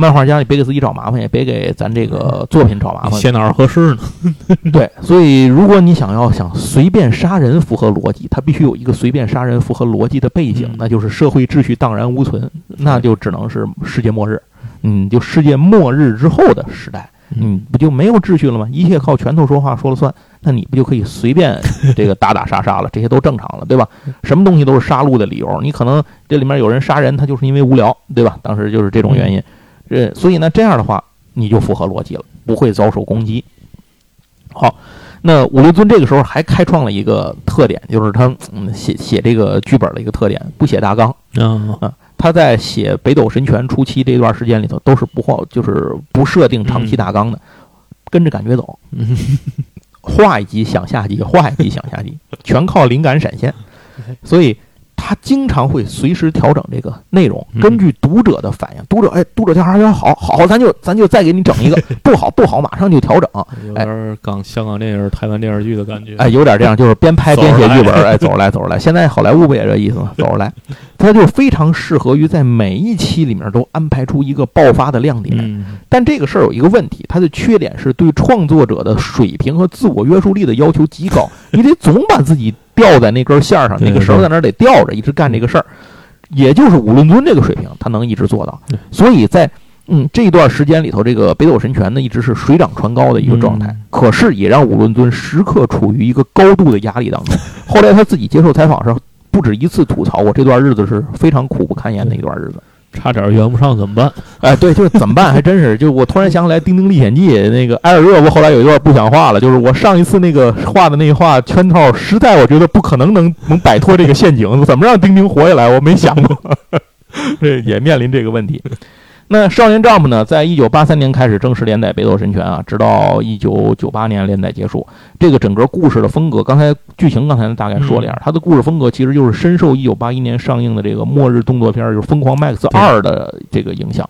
B: 漫画家，你别给自己找麻烦，也别给咱这个作品找麻烦。
C: 写哪儿合适呢？(laughs)
B: 对，所以如果你想要想随便杀人符合逻辑，它必须有一个随便杀人符合逻辑的背景，那就是社会秩序荡然无存，那就只能是世界末日。嗯，就世界末日之后的时代，嗯，不就没有秩序了吗？一切靠拳头说话说了算，那你不就可以随便 (laughs) 这个打打杀杀了？这些都正常了，对吧？什么东西都是杀戮的理由。你可能这里面有人杀人，他就是因为无聊，对吧？当时就是这种原因。这所以呢，这样的话你就符合逻辑了，不会遭受攻击。好，那武六尊这个时候还开创了一个特点，就是他写写这个剧本的一个特点，不写大纲。啊，他在写北斗神拳初期这段时间里头，都是不画，就是不设定长期大纲的，跟着感觉走，(laughs) 画一集想下集，画一集想下集，全靠灵感闪现。所以。他经常会随时调整这个内容，
C: 嗯
B: 根据读者的反应，读者哎，读者调查员好好，咱就咱就再给你整一个，(laughs) 不好不好，马上就调整。
C: 有点港香港电影、台湾电视剧的感觉。
B: 哎，有点这样，就是边拍边写剧本，哎，走着来，走着来。现在好莱坞不也这意思吗？(laughs) 走着来，他就非常适合于在每一期里面都安排出一个爆发的亮点。
C: 嗯，
B: 但这个事儿有一个问题，它的缺点是对创作者的水平和自我约束力的要求极高，(laughs) 你得总把自己吊在那根线上，那个绳在那儿得吊着，一直干这个事儿。也就是五论尊这个水平，他能一直做到。所以在嗯这一段时间里头，这个北斗神拳呢一直是水涨船高的一个状态
C: 嗯，
B: 可是也让五论尊时刻处于一个高度的压力当中。(laughs) 后来他自己接受采访时，不止一次吐槽过这段日子是非常苦不堪言的一段日子。
C: 差点圆不上怎么办？(laughs)
B: 哎，对，就是怎么办？还真是，就我突然想起来《丁丁历险记》那个艾尔热我后来有一段不想画了，就是我上一次那个画的那画圈套，实在我觉得不可能能能摆脱这个陷阱，怎么让丁丁活下来？我没想过，(laughs) 这也面临这个问题。那《少年 Jump》呢，在一九八三年开始正式连载《北斗神拳》啊，直到一九九八年连载结束。这个整个故事的风格，刚才剧情刚才大概说了一下，它的故事风格其实就是深受一九八一年上映的这个末日动作片，就是《疯狂 Max 二》的这个影响。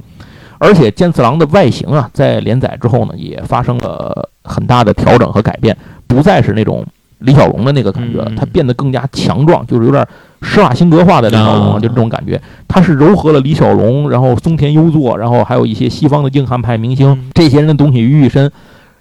B: 而且剑次郎的外形啊，在连载之后呢，也发生了很大的调整和改变，不再是那种李小龙的那个感觉他变得更加强壮，就是有点施瓦辛格化的李小龙，
C: 啊
B: 就这种感觉。他是糅合了李小龙，然后松田优作，然后还有一些西方的硬汉派明星
C: 嗯
B: 这些人的东西于一身。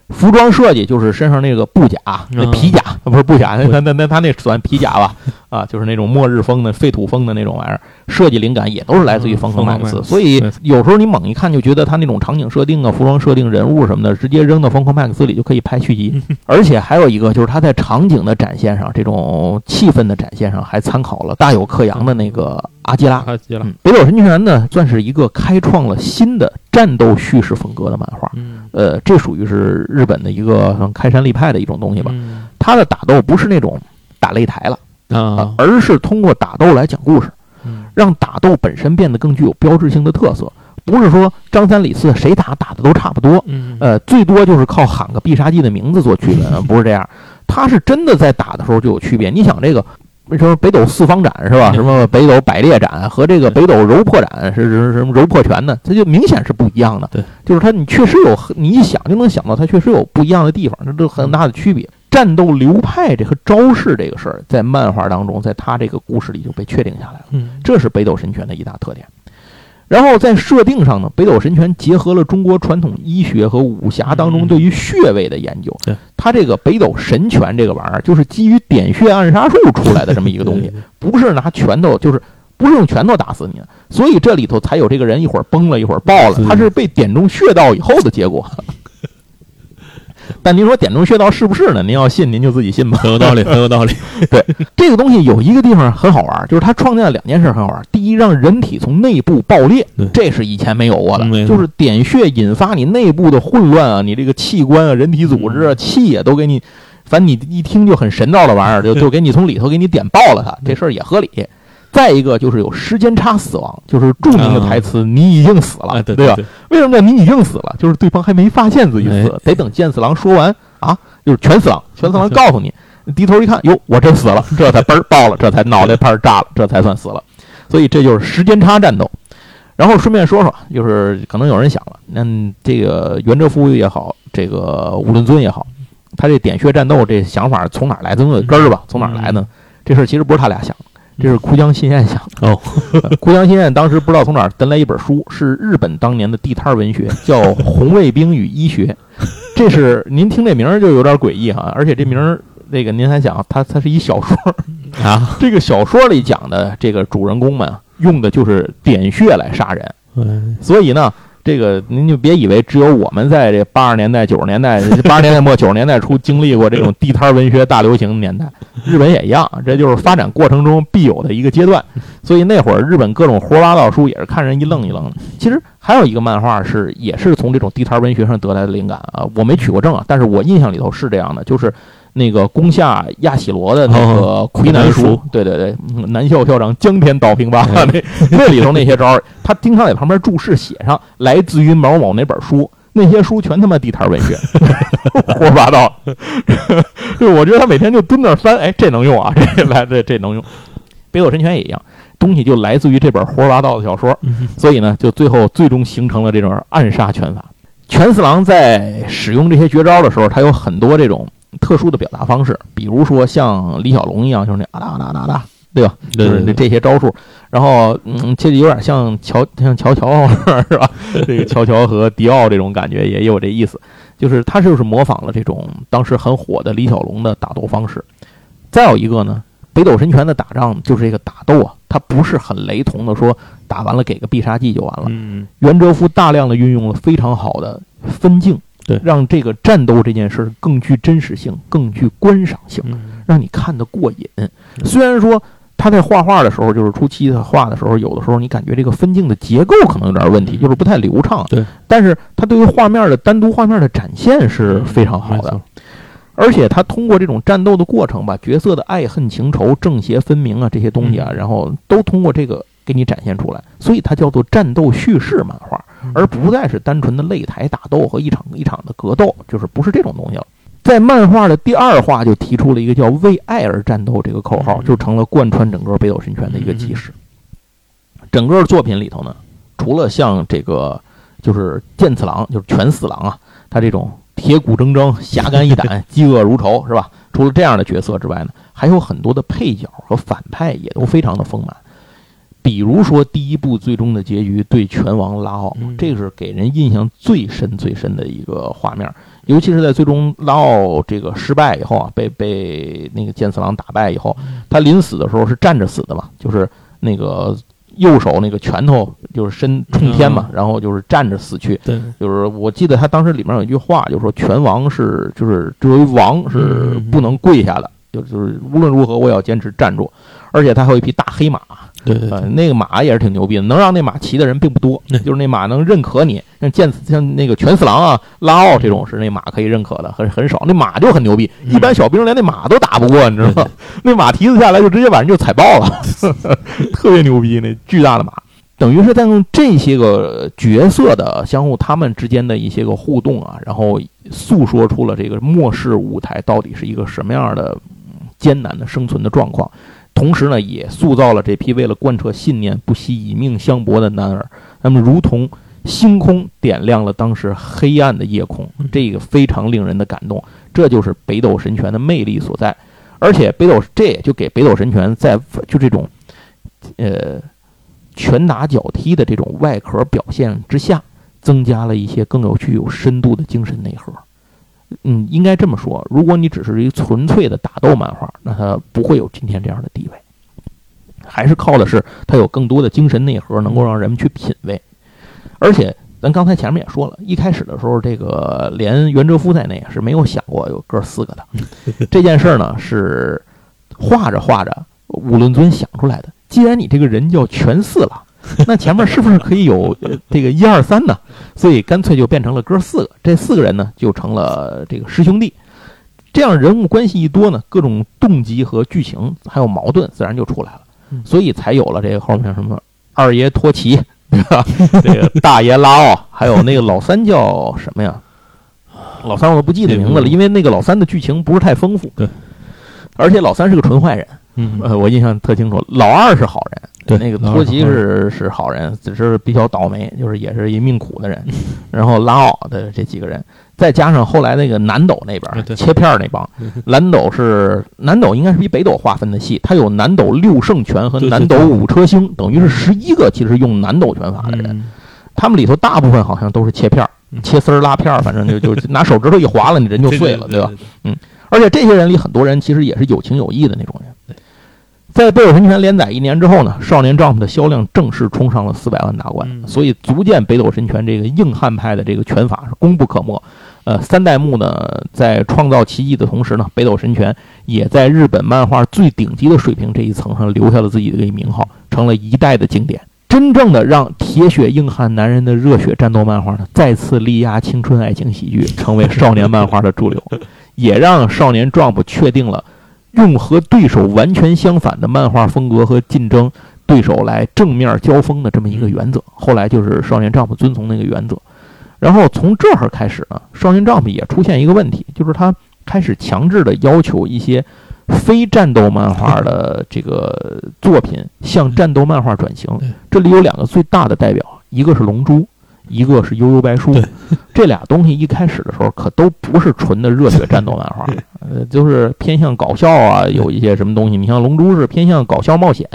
B: 服装设计就是身上那个布甲，那皮甲不是布甲，那那那他那算皮甲吧？(laughs) 啊，就是那种末日风的、废土风的那种玩意儿，设计灵感也都是来自于
C: 嗯
B: 方克麦克斯。所以有时候你猛一看就觉得他那种场景设定啊、服装设定、人物什么的，直接扔到方克麦克斯里就可以拍续集。(laughs) 而且还有一个就是他在场景的展现上，这种气氛的展现上，还参考了大有克洋的那个阿基拉。
C: 阿基拉。
B: 嗯，北斗神拳呢，算是一个开创了新的战斗叙事风格的漫画。
C: 嗯，
B: 呃，这属于是日本的一个开山立派的一种东西吧。
C: 嗯
B: 他的打斗不是那种打擂台了，
C: 啊，
B: 而是通过打斗来讲故事，
C: 嗯
B: 让打斗本身变得更具有标志性的特色。不是说张三李四谁打打的都差不多，
C: 嗯，
B: 呃，最多就是靠喊个必杀技的名字做区别，呃 (laughs) 不是这样。他是真的在打的时候就有区别。你想这个。为什么北斗四方斩是吧？
C: 嗯
B: 什么北斗百裂斩和这个北斗柔破斩是是是什么柔破拳呢？它就明显是不一样的。
C: 对，
B: 就是它你确实有，你一想就能想到它确实有不一样的地方，这都很大的区别。战斗流派这和招式这个事儿，在漫画当中，在他这个故事里就被确定下来了。
C: 嗯
B: 这是北斗神拳的一大特点。然后在设定上呢，北斗神拳结合了中国传统医学和武侠当中
C: 嗯
B: 对于穴位的研究。
C: 对，
B: 它这个北斗神拳这个玩意儿，就是基于点穴暗杀术出来的这么一个东西，不是拿拳头，就是不是用拳头打死你的。所以这里头才有这个人一会儿崩了，一会儿爆了，他是被点中穴道以后的结果。但您说点中穴道是不是呢？您要信，您就自己信吧。
C: 很有道理，(laughs) 很有道理。
B: 对这个东西有一个地方很好玩，就是它创建了两件事很好玩。第一，让人体从内部爆裂，这是以前没有过的就是点穴引发你内部的混乱啊，你这个器官啊、人体组织啊、
C: 嗯
B: 气啊都给你，反正你一听就很神道的玩意儿，就就给你从里头给你点爆了它，这事儿也合理。再一个就是有时间差死亡，就是著名的台词“你已经死了”，
C: 哎，对
B: 吧？为什么叫你已经死了？就是对方还没发现自己死
C: 哎，
B: 得等剑次郎说完啊，就是全死了。全死郎告诉你，低头一看，哟，我真死了，这才嘣儿爆了，这才脑袋拍儿炸了，这才算死了。所以这就是时间差战斗。然后顺便说说，就是可能有人想了，那这个袁哲夫也好，这个武论尊也好，他这点穴战斗这想法从哪儿来？总有根儿吧？从哪儿来呢？这事儿其实不是他俩想的，这是枯江新彦想的。
C: 哦，
B: 呃枯江信彦当时不知道从哪儿得来一本书，是日本当年的地摊文学，叫《(laughs) 红卫兵与医学》。这是您听这名儿就有点诡异哈，而且这名儿那个您还想，它它是一小说，
C: 啊，(laughs)
B: 这个小说里讲的这个主人公们啊用的就是点穴来杀人，
C: 嗯
B: 所以呢。这个您就别以为只有我们在这八十年代、九十年代、(laughs) 八十年代末、九十年代初经历过这种地摊文学大流行的年代，日本也一样，这就是发展过程中必有的一个阶段。所以那会儿日本各种胡说八道书也是看人一愣一愣的。其实还有一个漫画是也是从这种地摊文学上得来的灵感啊，我没取过证啊，但是我印象里头是这样的，就是那个攻下亚喜罗的那个
C: 哦
B: 魁南书对对对，嗯南校校长江天倒平吧，
C: 哎
B: 那 (laughs) 那里头那些招儿，他经常在旁边注释写上来自于某某哪本书。那些书全他妈地摊儿文学，(laughs) 胡说八道。(laughs) 就我觉得他每天就蹲那儿翻，哎，这能用啊，这来这这能用。北斗神拳也一样，东西就来自于这本胡说八道的小说，
C: 嗯
B: 所以呢，就最后最终形成了这种暗杀拳法。全四郎在使用这些绝招的时候，他有很多这种特殊的表达方式，比如说像李小龙一样，就是那啊哒啊哒啊哒啊哒，对吧？就是这这些招数。然后，嗯，其实有点像乔像乔乔 (laughs) 是吧？这个乔乔和迪奥这种感觉也有这意思，就是他就是模仿了这种当时很火的李小龙的打斗方式。再有一个呢，北斗神拳的打仗就是这个打斗啊，它不是很雷同的说打完了给个必杀技就完了。
C: 嗯
B: 袁哲夫大量的运用了非常好的分镜，
C: 对
B: 让这个战斗这件事儿更具真实性，更具观赏性，
C: 嗯
B: 让你看得过瘾。虽然说他在画画的时候，就是初期他画的时候，有的时候你感觉这个分镜的结构可能有点问题，就是不太流畅。
C: 对，
B: 但是他对于画面的单独画面的展现是非常好的。而且他通过这种战斗的过程，把角色的爱恨情仇、正邪分明啊这些东西啊，
C: 嗯
B: 然后都通过这个给你展现出来，所以它叫做战斗叙事漫画，而不再是单纯的擂台打斗和一场一场的格斗，就是不是这种东西了。在漫画的第二话就提出了一个叫“为爱而战斗”这个口号，
C: 嗯
B: 就成了贯穿整个北斗神拳的一个基石。整个作品里头呢，除了像这个就是剑次郎，就是拳四郎啊，他这种铁骨铮铮、侠肝义胆、(laughs) 嫉恶如仇，是吧？除了这样的角色之外呢，还有很多的配角和反派也都非常的丰满。比如说第一部最终的结局对拳王拉奥，
C: 嗯
B: 这个是给人印象最深最深的一个画面。尤其是在最终拉奥这个失败以后啊，被被那个剑次郎打败以后，他临死的时候是站着死的嘛，就是那个右手那个拳头就是伸冲天嘛，然后就是站着死去。
C: 对，
B: 就是我记得他当时里面有一句话，就是说拳王是就是作为王是不能跪下的，就就是无论如何我也要坚持站住。而且他还有一匹大黑马，
C: 对对
B: 呃，那个马也是挺牛逼的，能让那马骑的人并不多，就是那马能认可你，像剑像那个拳四郎啊、拉奥这种是那马可以认可的，很很少。那马就很牛逼，
C: 嗯
B: 一般小兵连那马都打不过，你知道吗？那马蹄子下来就直接把人就踩爆了，(laughs) 特别牛逼，那巨大的马。等于是在用这些个角色的相互他们之间的一些个互动啊，然后诉说出了这个末世舞台到底是一个什么样的嗯艰难的生存的状况。同时呢，也塑造了这批为了贯彻信念不惜以命相搏的男儿，那么如同星空点亮了当时黑暗的夜空，这个非常令人的感动。这就是北斗神拳的魅力所在，而且北斗这也就给北斗神拳在就这种呃拳打脚踢的这种外壳表现之下，增加了一些更有具有深度的精神内核。嗯，应该这么说，如果你只是一个纯粹的打斗漫画，那它不会有今天这样的地位，还是靠的是它有更多的精神内核，能够让人们去品味。而且，咱刚才前面也说了，一开始的时候，这个连袁哲夫在内是没有想过有哥四个的。(laughs) 这件事儿呢，是画着画着，五论尊想出来的。既然你这个人叫全四了，那前面是不是可以有呃 (laughs) 这个一二三呢？所以干脆就变成了哥四个。这四个人呢，就成了这个师兄弟。这样人物关系一多呢，各种动机和剧情还有矛盾自然就出来了
C: 嗯，
B: 所以才有了这个后面什么二爷托奇，(laughs) 对吧？这个大爷拉奥，(laughs) 还有那个老三叫什么呀？老三我都不记得名字了，
C: 嗯 (laughs)
B: 因为那个老三的剧情不是太丰富。
C: 对，
B: 而且老三是个纯坏人，
C: 嗯
B: 呃，我印象特清楚。老二是好人，
C: 对
B: 那个托奇是是好人，只是比较倒霉，就是也是一命苦的人。然后拉奥的这几个人，再加上后来那个南斗那边切片那帮，南斗是南斗应该是比北斗划分的细，他有南斗六圣拳和南斗五车星，等于是十一个其实用南斗拳法的人。
C: 嗯
B: 他们里头大部分好像都是切片切丝儿、拉片儿，反正就就拿手指头一划了，你人就碎了，对吧？？嗯而且这些人里很多人其实也是有情有义的那种人。在《北斗神拳》连载一年之后呢，《少年 Jump》的销量正式冲上了四百万大关，
C: 嗯
B: 所以足见北斗神拳这个硬汉派的这个拳法是功不可没。呃，三代目呢，在创造奇迹的同时呢，北斗神拳也在日本漫画最顶级的水平这一层上留下了自己的一个名号，成了一代的经典。真正的让铁血硬汉男人的热血战斗漫画呢，再次力压青春爱情喜剧，成为少年漫画的主流，也让少年 Jump 确定了用和对手完全相反的漫画风格和竞争对手来正面交锋的这么一个原则。后来就是少年 Jump 遵从那个原则，然后从这儿开始呢，少年 Jump 也出现一个问题，就是他开始强制的要求一些非战斗漫画的这个作品向战斗漫画转型，这里有两个最大的代表，一个是《龙珠》，一个是《悠悠白书》。这俩东西一开始的时候可都不是纯的热血战斗漫画，呃，就是偏向搞笑啊，有一些什么东西。你像《龙珠》是偏向搞笑冒险，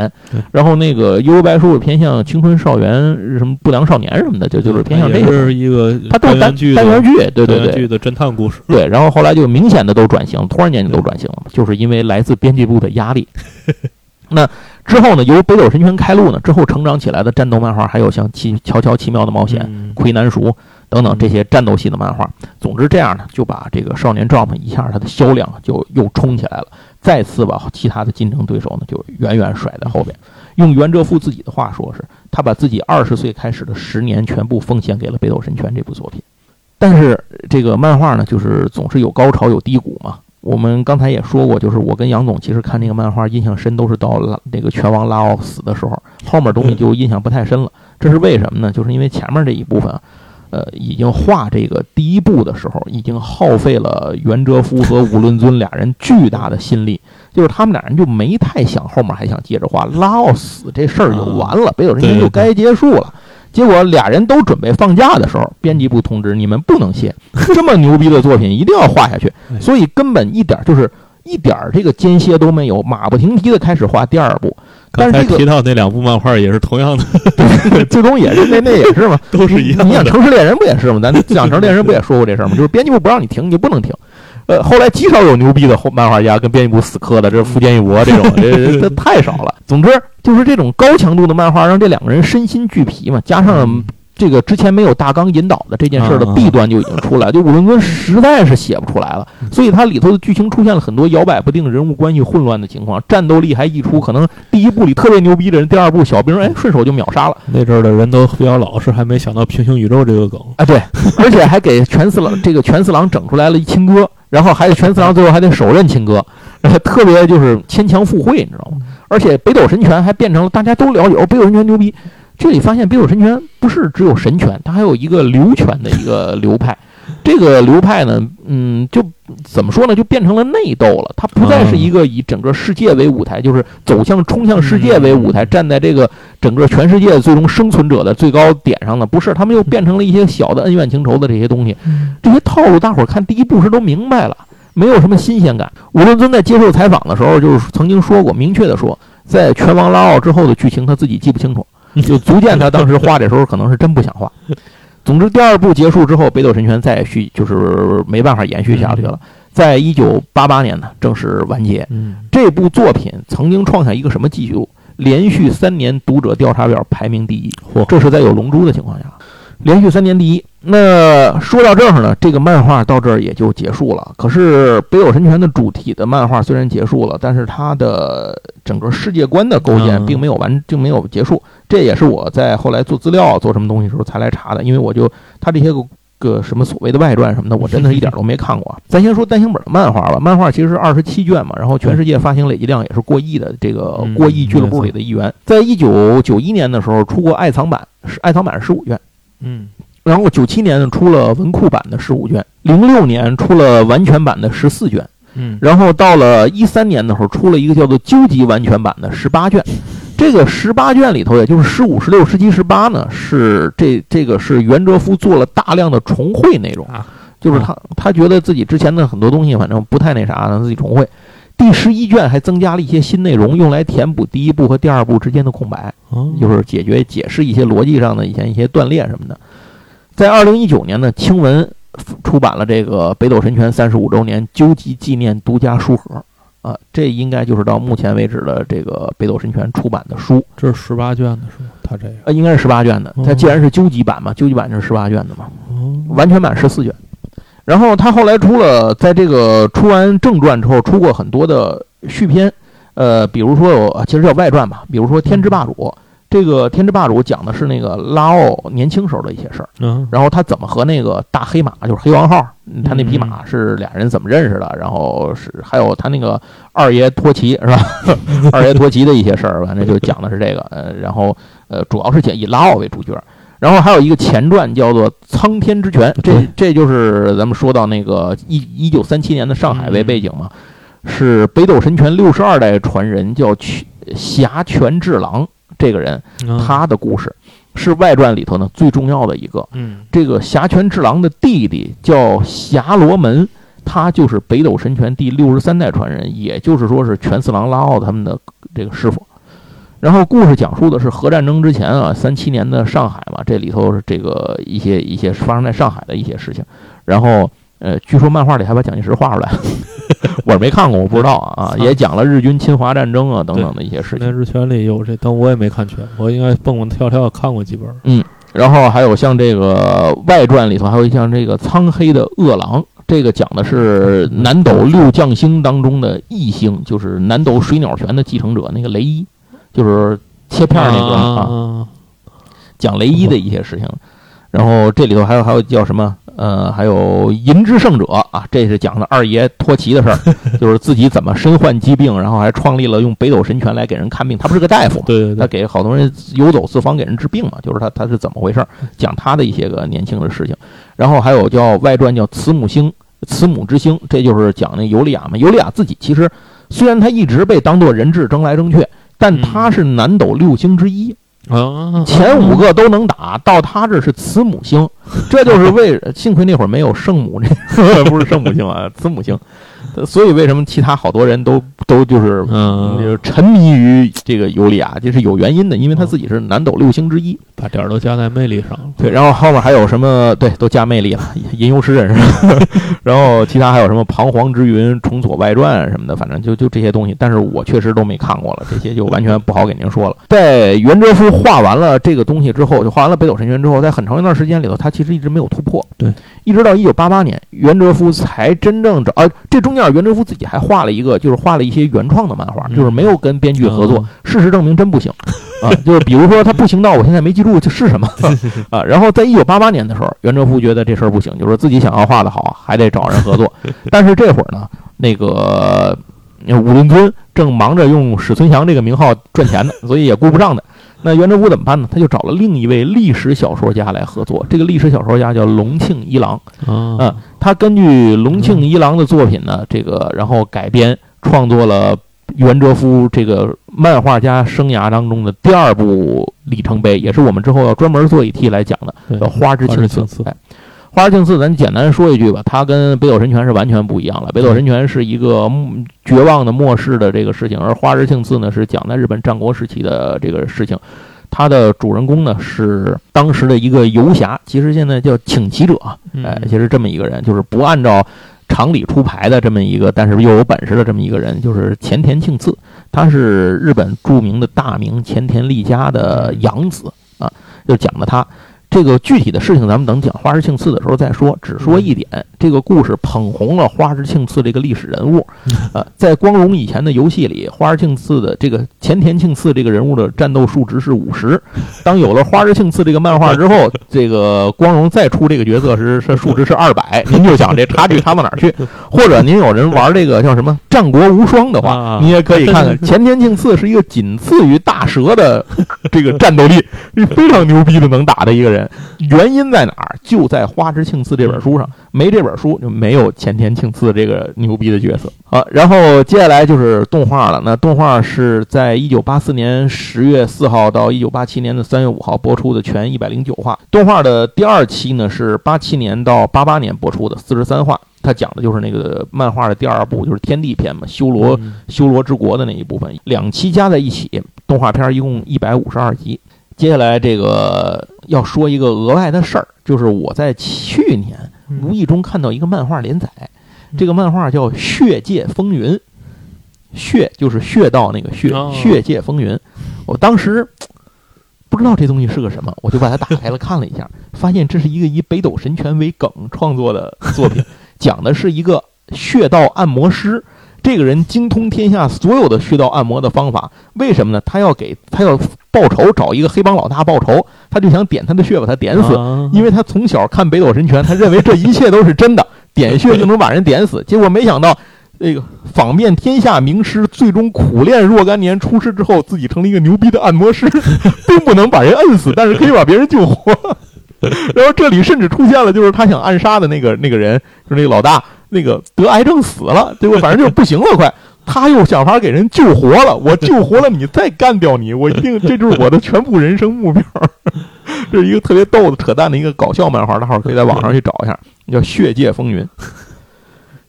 B: 然后那个《悠悠白书》是偏向青春少园什么不良少年什么的，就就是偏向这
C: 也
B: 个。
C: 是一个
B: 它都是单
C: 单元剧
B: 单元剧，对对对
C: 单元剧的侦探故事。
B: 对。然后后来就明显的都转型，突然间就都转型了，就是因为来自编辑部的压力。(laughs) 那之后呢，由北斗神拳开路呢，之后成长起来的战斗漫画还有像奇《乔乔奇妙的冒险》
C: 嗯
B: 魁南鼠等等
C: 嗯
B: 这些战斗系的漫画。总之这样呢，就把这个少年 Jump 一下它的销量就又冲起来了，再次把其他的竞争对手呢就远远甩在后边。用袁哲夫自己的话说是，他把自己二十岁开始的十年全部奉献给了《北斗神拳》这部作品。但是这个漫画呢，就是总是有高潮有低谷嘛。我们刚才也说过，就是我跟杨总其实看那个漫画印象深，都是到拉那个拳王拉奥死的时候，后面东西就印象不太深了。这是为什么呢？就是因为前面这一部分啊，呃，已经画这个第一部的时候，已经耗费了袁哲夫和武论尊俩人巨大的心力，就是他们俩人就没太想后面还想接着画，拉奥死这事儿就完了，北斗神拳就该结束了。结果俩人都准备放假的时候，编辑部通知你们不能歇，(laughs) 这么牛逼的作品一定要画下去，所以根本一点儿就是一点儿这个间歇都没有，马不停蹄的开始画第二部。但是这个
C: 刚才提到那两部漫画也是同样的，
B: 最终也是那那也是嘛，(laughs)
C: 都是一样
B: 你想《。城市猎人》不也是吗？咱讲《城市猎人》不也说过这事儿吗？就是编辑部不让你停，你就不能停。呃，后来极少有牛逼的后漫画家跟编辑部死磕的，这是福建一博这种，这 (laughs) 这太少了。总之，就是这种高强度的漫画，让这两个人身心俱疲嘛，加上这个之前没有大纲引导的这件事的弊端就已经出来，就五伦尊实在是写不出来了，所以它里头的剧情出现了很多摇摆不定、人物关系混乱的情况，战斗力还溢出，可能第一部里特别牛逼的人，第二部小兵哎顺手就秒杀了。
C: 那阵儿的人都比较老实，还没想到平行宇宙这个梗。
B: 啊，对，而且还给全四郎这个全四郎整出来了一亲哥，然后还得全四郎最后还得手刃亲哥，然后特别就是牵强附会，你知道吗？而且北斗神拳还变成了大家都了解，哦，北斗神拳牛逼。这里发现北斗神拳不是只有神拳，它还有一个流拳的一个流派。这个流派呢，嗯，就怎么说呢，就变成了内斗了。它不再是一个以整个世界为舞台，就是走向冲向世界为舞台，站在这个整个全世界最终生存者的最高点上的，不是。他们又变成了一些小的恩怨情仇的这些东西，这些套路大伙儿看第一部时都明白了，没有什么新鲜感。吴论尊在接受采访的时候，就是曾经说过，明确的说，在拳王拉奥之后的剧情他自己记不清楚，就足见他当时画的时候可能是真不想画。总之，第二部结束之后，北斗神拳再续就是没办法延续下去了。在一九八八年呢，正式完结。
C: 嗯，
B: 这部作品曾经创下一个什么记录？连续三年读者调查表排名第一，
C: 嚯
B: 这是在有《龙珠》的情况下，连续三年第一。那说到这儿呢，这个漫画到这儿也就结束了。可是北斗神拳的主体的漫画虽然结束了，但是它的整个世界观的构建
C: 嗯
B: 并没有完，并没有结束。这也是我在后来做资料、做什么东西的时候才来查的，因为我就它这些个。个什么所谓的外传什么的，我真的是一点都没看过啊。咱先说单行本的漫画吧，漫画其实是二十七卷嘛，然后全世界发行累计量也是过亿的，这个
C: 嗯
B: 过亿俱乐部里的一员。在一九九一年的时候出过爱藏版，是爱藏版是十五卷，
C: 嗯，
B: 然后九七年呢出了文库版的十五卷，零六年出了完全版的十四卷，
C: 嗯，
B: 然后到了一三年的时候出了一个叫做究极完全版的十八卷。这个十八卷里头，也就是十五、十六、十七、十八呢，是这这个是袁哲夫做了大量的重绘内容
C: 啊，
B: 就是他他觉得自己之前的很多东西反正不太那啥，让自己重绘。第十一卷还增加了一些新内容，用来填补第一部和第二部之间的空白。
C: 哦
B: 就是解决解释一些逻辑上的以前一些断裂什么的。在二零一九年呢，青文出版了这个《北斗神拳》三十五周年究极纪念独家书盒，啊，这应该就是到目前为止的这个《北斗神拳》出版的书，
C: 这是十八卷的是吗？他这个，
B: 呃，应该是十八卷的。它
C: 哦
B: 既然是究极版嘛，究极版就是十八卷的嘛，
C: 哦，
B: 完全版十四卷。然后他后来出了，在这个出完正传之后，出过很多的续篇，呃，比如说有，其实叫外传吧，比如说《天之霸主》。这个《天之霸主》讲的是那个拉奥年轻时候的一些事儿，
C: 嗯，
B: 然后他怎么和那个大黑马，就是黑王号，嗯。他那匹马是俩人怎么认识的，然后是还有他那个二爷托奇是吧？(laughs) 二爷托奇的一些事儿，反正就讲的是这个，呃，然后呃，主要是讲以拉奥为主角，然后还有一个前传叫做《苍天之拳》，这这就是咱们说到那个一一九三七年的上海为背景嘛。是北斗神拳六十二代传人，叫拳侠拳治郎这个人，
C: 嗯
B: 他的故事是外传里头呢最重要的一个。
C: 嗯
B: 这个侠拳之狼的弟弟叫侠罗门，他就是北斗神拳第六十三代传人，也就是说是拳四郎拉奥他们的这个师傅。然后故事讲述的是核战争之前啊，三七年的上海嘛，这里头是这个一些一些发生在上海的一些事情。然后呃，据说漫画里还把蒋介石画出来，(laughs) 我是没看过，我不知道啊啊，(laughs) 也讲了日军侵华战争啊等等的一些事情
C: 那。日全里有这，但我也没看全，我应该蹦蹦跳跳看过几本。
B: 嗯然后还有像这个外传里头，还有像这个苍黑的恶狼，这个讲的是南斗六将星当中的异星，就是南斗水鸟拳的继承者那个雷伊，就是切片那个啊，
C: 啊，
B: 讲雷伊的一些事情。然后这里头还有还有叫什么呃，还有银之圣者啊，这是讲的二爷托奇的事儿，(laughs) 就是自己怎么身患疾病，然后还创立了用北斗神拳来给人看病。他不是个大夫，
C: 对对对，
B: 他给好多人游走四方给人治病嘛，就是他他是怎么回事儿，讲他的一些个年轻的事情。然后还有叫外传叫慈母星，慈母之星，这就是讲那尤利亚嘛。尤利亚自己其实虽然他一直被当做人质争来争去，但他是南斗六星之一，
C: 啊，
B: 前五个都能打，到他这是慈母星，这就是为幸亏那会儿没有圣母这 (laughs) 不是圣母星啊，(laughs) 慈母星。(laughs) 所以为什么其他好多人都都就是
C: 嗯，
B: 就是沉迷于这个尤里亚，这是有原因的，因为他自己是南斗六星之一。
C: 把点儿都加在魅力上了。
B: 对，然后后面还有什么？对，都加魅力了，吟游诗人是吧？(laughs) 然后其他还有什么彷徨之云、重左外传什么的，反正就就这些东西。但是我确实都没看过了，这些就完全不好给您说了。在袁哲夫画完了这个东西之后，就画完了北斗神拳之后，在很长一段时间里头，他其实一直没有突破。
C: 对，
B: 一直到一九八八年，袁哲夫才真正找啊，这中间袁哲夫自己还画了一个，就是画了一些原创的漫画，就是没有跟编剧合作。
C: 嗯
B: 事实证明真不行啊！就是比如说他不行到我现在没记住这是什么 (laughs) 啊。然后在一九八八年的时候，袁哲夫觉得这事儿不行，就说自己想要画的好，还得找人合作。(laughs) 但是这会儿呢，那个呃武论尊正忙着用史存祥这个名号赚钱呢，所以也顾不上的。那袁哲夫怎么办呢？他就找了另一位历史小说家来合作。这个历史小说家叫龙庆一郎，
C: 啊
B: 嗯，他根据龙庆一郎的作品呢，这个然后改编创作了袁哲夫这个漫画家生涯当中的第二部里程碑，也是我们之后要专门做一期来讲的，
C: 对
B: 叫《花之
C: 花之
B: 庆次
C: 庆次》。
B: 哎，花之庆次，咱简单说一句吧，它跟北斗神拳是完全不一样了。北斗神拳是一个嗯绝望的末世的这个事情，而花之庆次呢是讲在日本战国时期的这个事情。它的主人公呢是当时的一个游侠，其实现在叫请骑者，
C: 嗯
B: 哎，其实这么一个人，就是不按照常理出牌的这么一个，但是又有本事的这么一个人，就是前田庆次，他是日本著名的大名前田利家的养子啊，就讲的他。这个具体的事情，咱们等讲花之庆次的时候再说。只说一点，这个故事捧红了花之庆次这个历史人物。(laughs) 呃，在光荣以前的游戏里，花之庆次的这个前田庆次这个人物的战斗数值是五十。当有了花之庆次这个漫画之后，(laughs) 这个光荣再出这个角色时，是数值是二百。您就想这差距差到哪儿去？(laughs) 或者您有人玩这个叫什么《战国无双》的话
C: 啊，
B: 你也可以看看前田庆次是一个仅次于大蛇的这个战斗力非常牛逼的能打的一个人。原因在哪儿？就在《花之庆次》这本书上，没这本书就没有前田庆次这个牛逼的角色。好，然后接下来就是动画了。那动画是在一九八四年十月四号到一九八七年的三月五号播出的，全一百零九话。动画的第二期呢是八七年到八八年播出的，四十三话。它讲的就是那个漫画的第二部，就是天地篇嘛，修罗
C: 嗯
B: 修罗之国的那一部分，两期加在一起，动画片一共一百五十二集。接下来这个要说一个额外的事儿，就是我在去年无意中看到一个漫画连载，这个漫画叫《血界风云》，血就是穴道那个血，
C: 哦
B: 血界风云。我当时不知道这东西是个什么，我就把它打开了看了一下，(laughs) 发现这是一个以北斗神拳为梗创作的作品，讲的是一个穴道按摩师。这个人精通天下所有的穴道按摩的方法，为什么呢？他要给他要报仇，找一个黑帮老大报仇，他就想点他的穴，把他点死。
C: 啊
B: 因为他从小看北斗神拳，他认为这一切都是真的，点穴就能把人点死。(laughs) 结果没想到，这个访遍天下名师，最终苦练若干年，出师之后自己成了一个牛逼的按摩师，(laughs) 并不能把人摁死，但是可以把别人救活。(laughs) 然后这里甚至出现了，就是他想暗杀的那个那个人，就是那个老大。那个得癌症死了，结果反正就是不行了，快。(laughs) 他又想法给人救活了，我救活了你，再干掉你，我一定这就是我的全部人生目标。(laughs) 这是一个特别逗的、扯淡的一个搞笑漫画，大伙儿可以在网上去找一下，叫《血界风云》。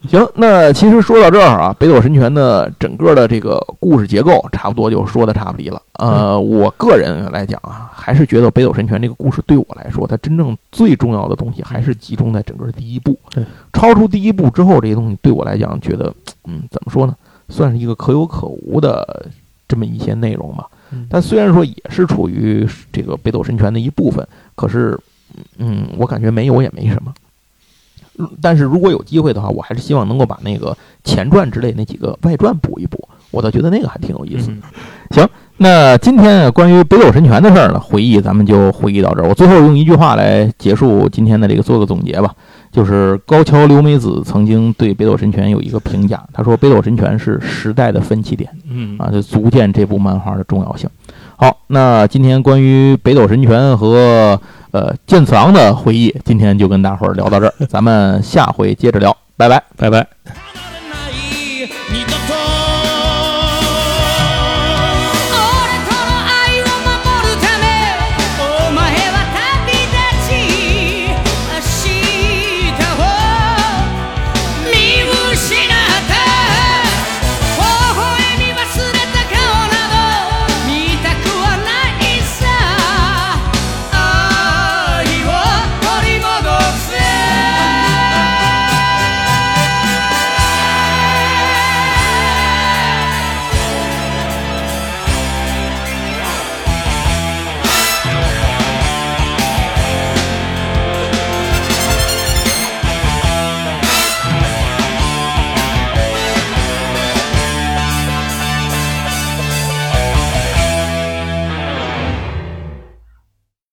B: 行，那其实说到这儿啊，《北斗神拳》的整个的这个故事结构差不多就说的差不离了。呃，我个人来讲啊，还是觉得《北斗神拳》这个故事对我来说，它真正最重要的东西还是集中在整个第一部。
C: 对，
B: 超出第一部之后，这些东西对我来讲，觉得嗯，怎么说呢？算是一个可有可无的这么一些内容吧。但虽然说也是处于这个《北斗神拳》的一部分，可是嗯，我感觉没有也没什么。但是如果有机会的话，我还是希望能够把那个前传之类那几个外传补一补，我倒觉得那个还挺有意思。(laughs) 行，那今天关于北斗神拳的事儿呢，回忆咱们就回忆到这儿。我最后用一句话来结束今天的这个做个总结吧，就是高桥留美子曾经对北斗神拳有一个评价，他说北斗神拳是时代的分歧点，
C: 嗯
B: 啊，就足见这部漫画的重要性。好那今天关于北斗神拳和呃剑次郎的回忆今天就跟大伙儿聊到这儿咱们下回接着聊拜拜。
C: 拜拜。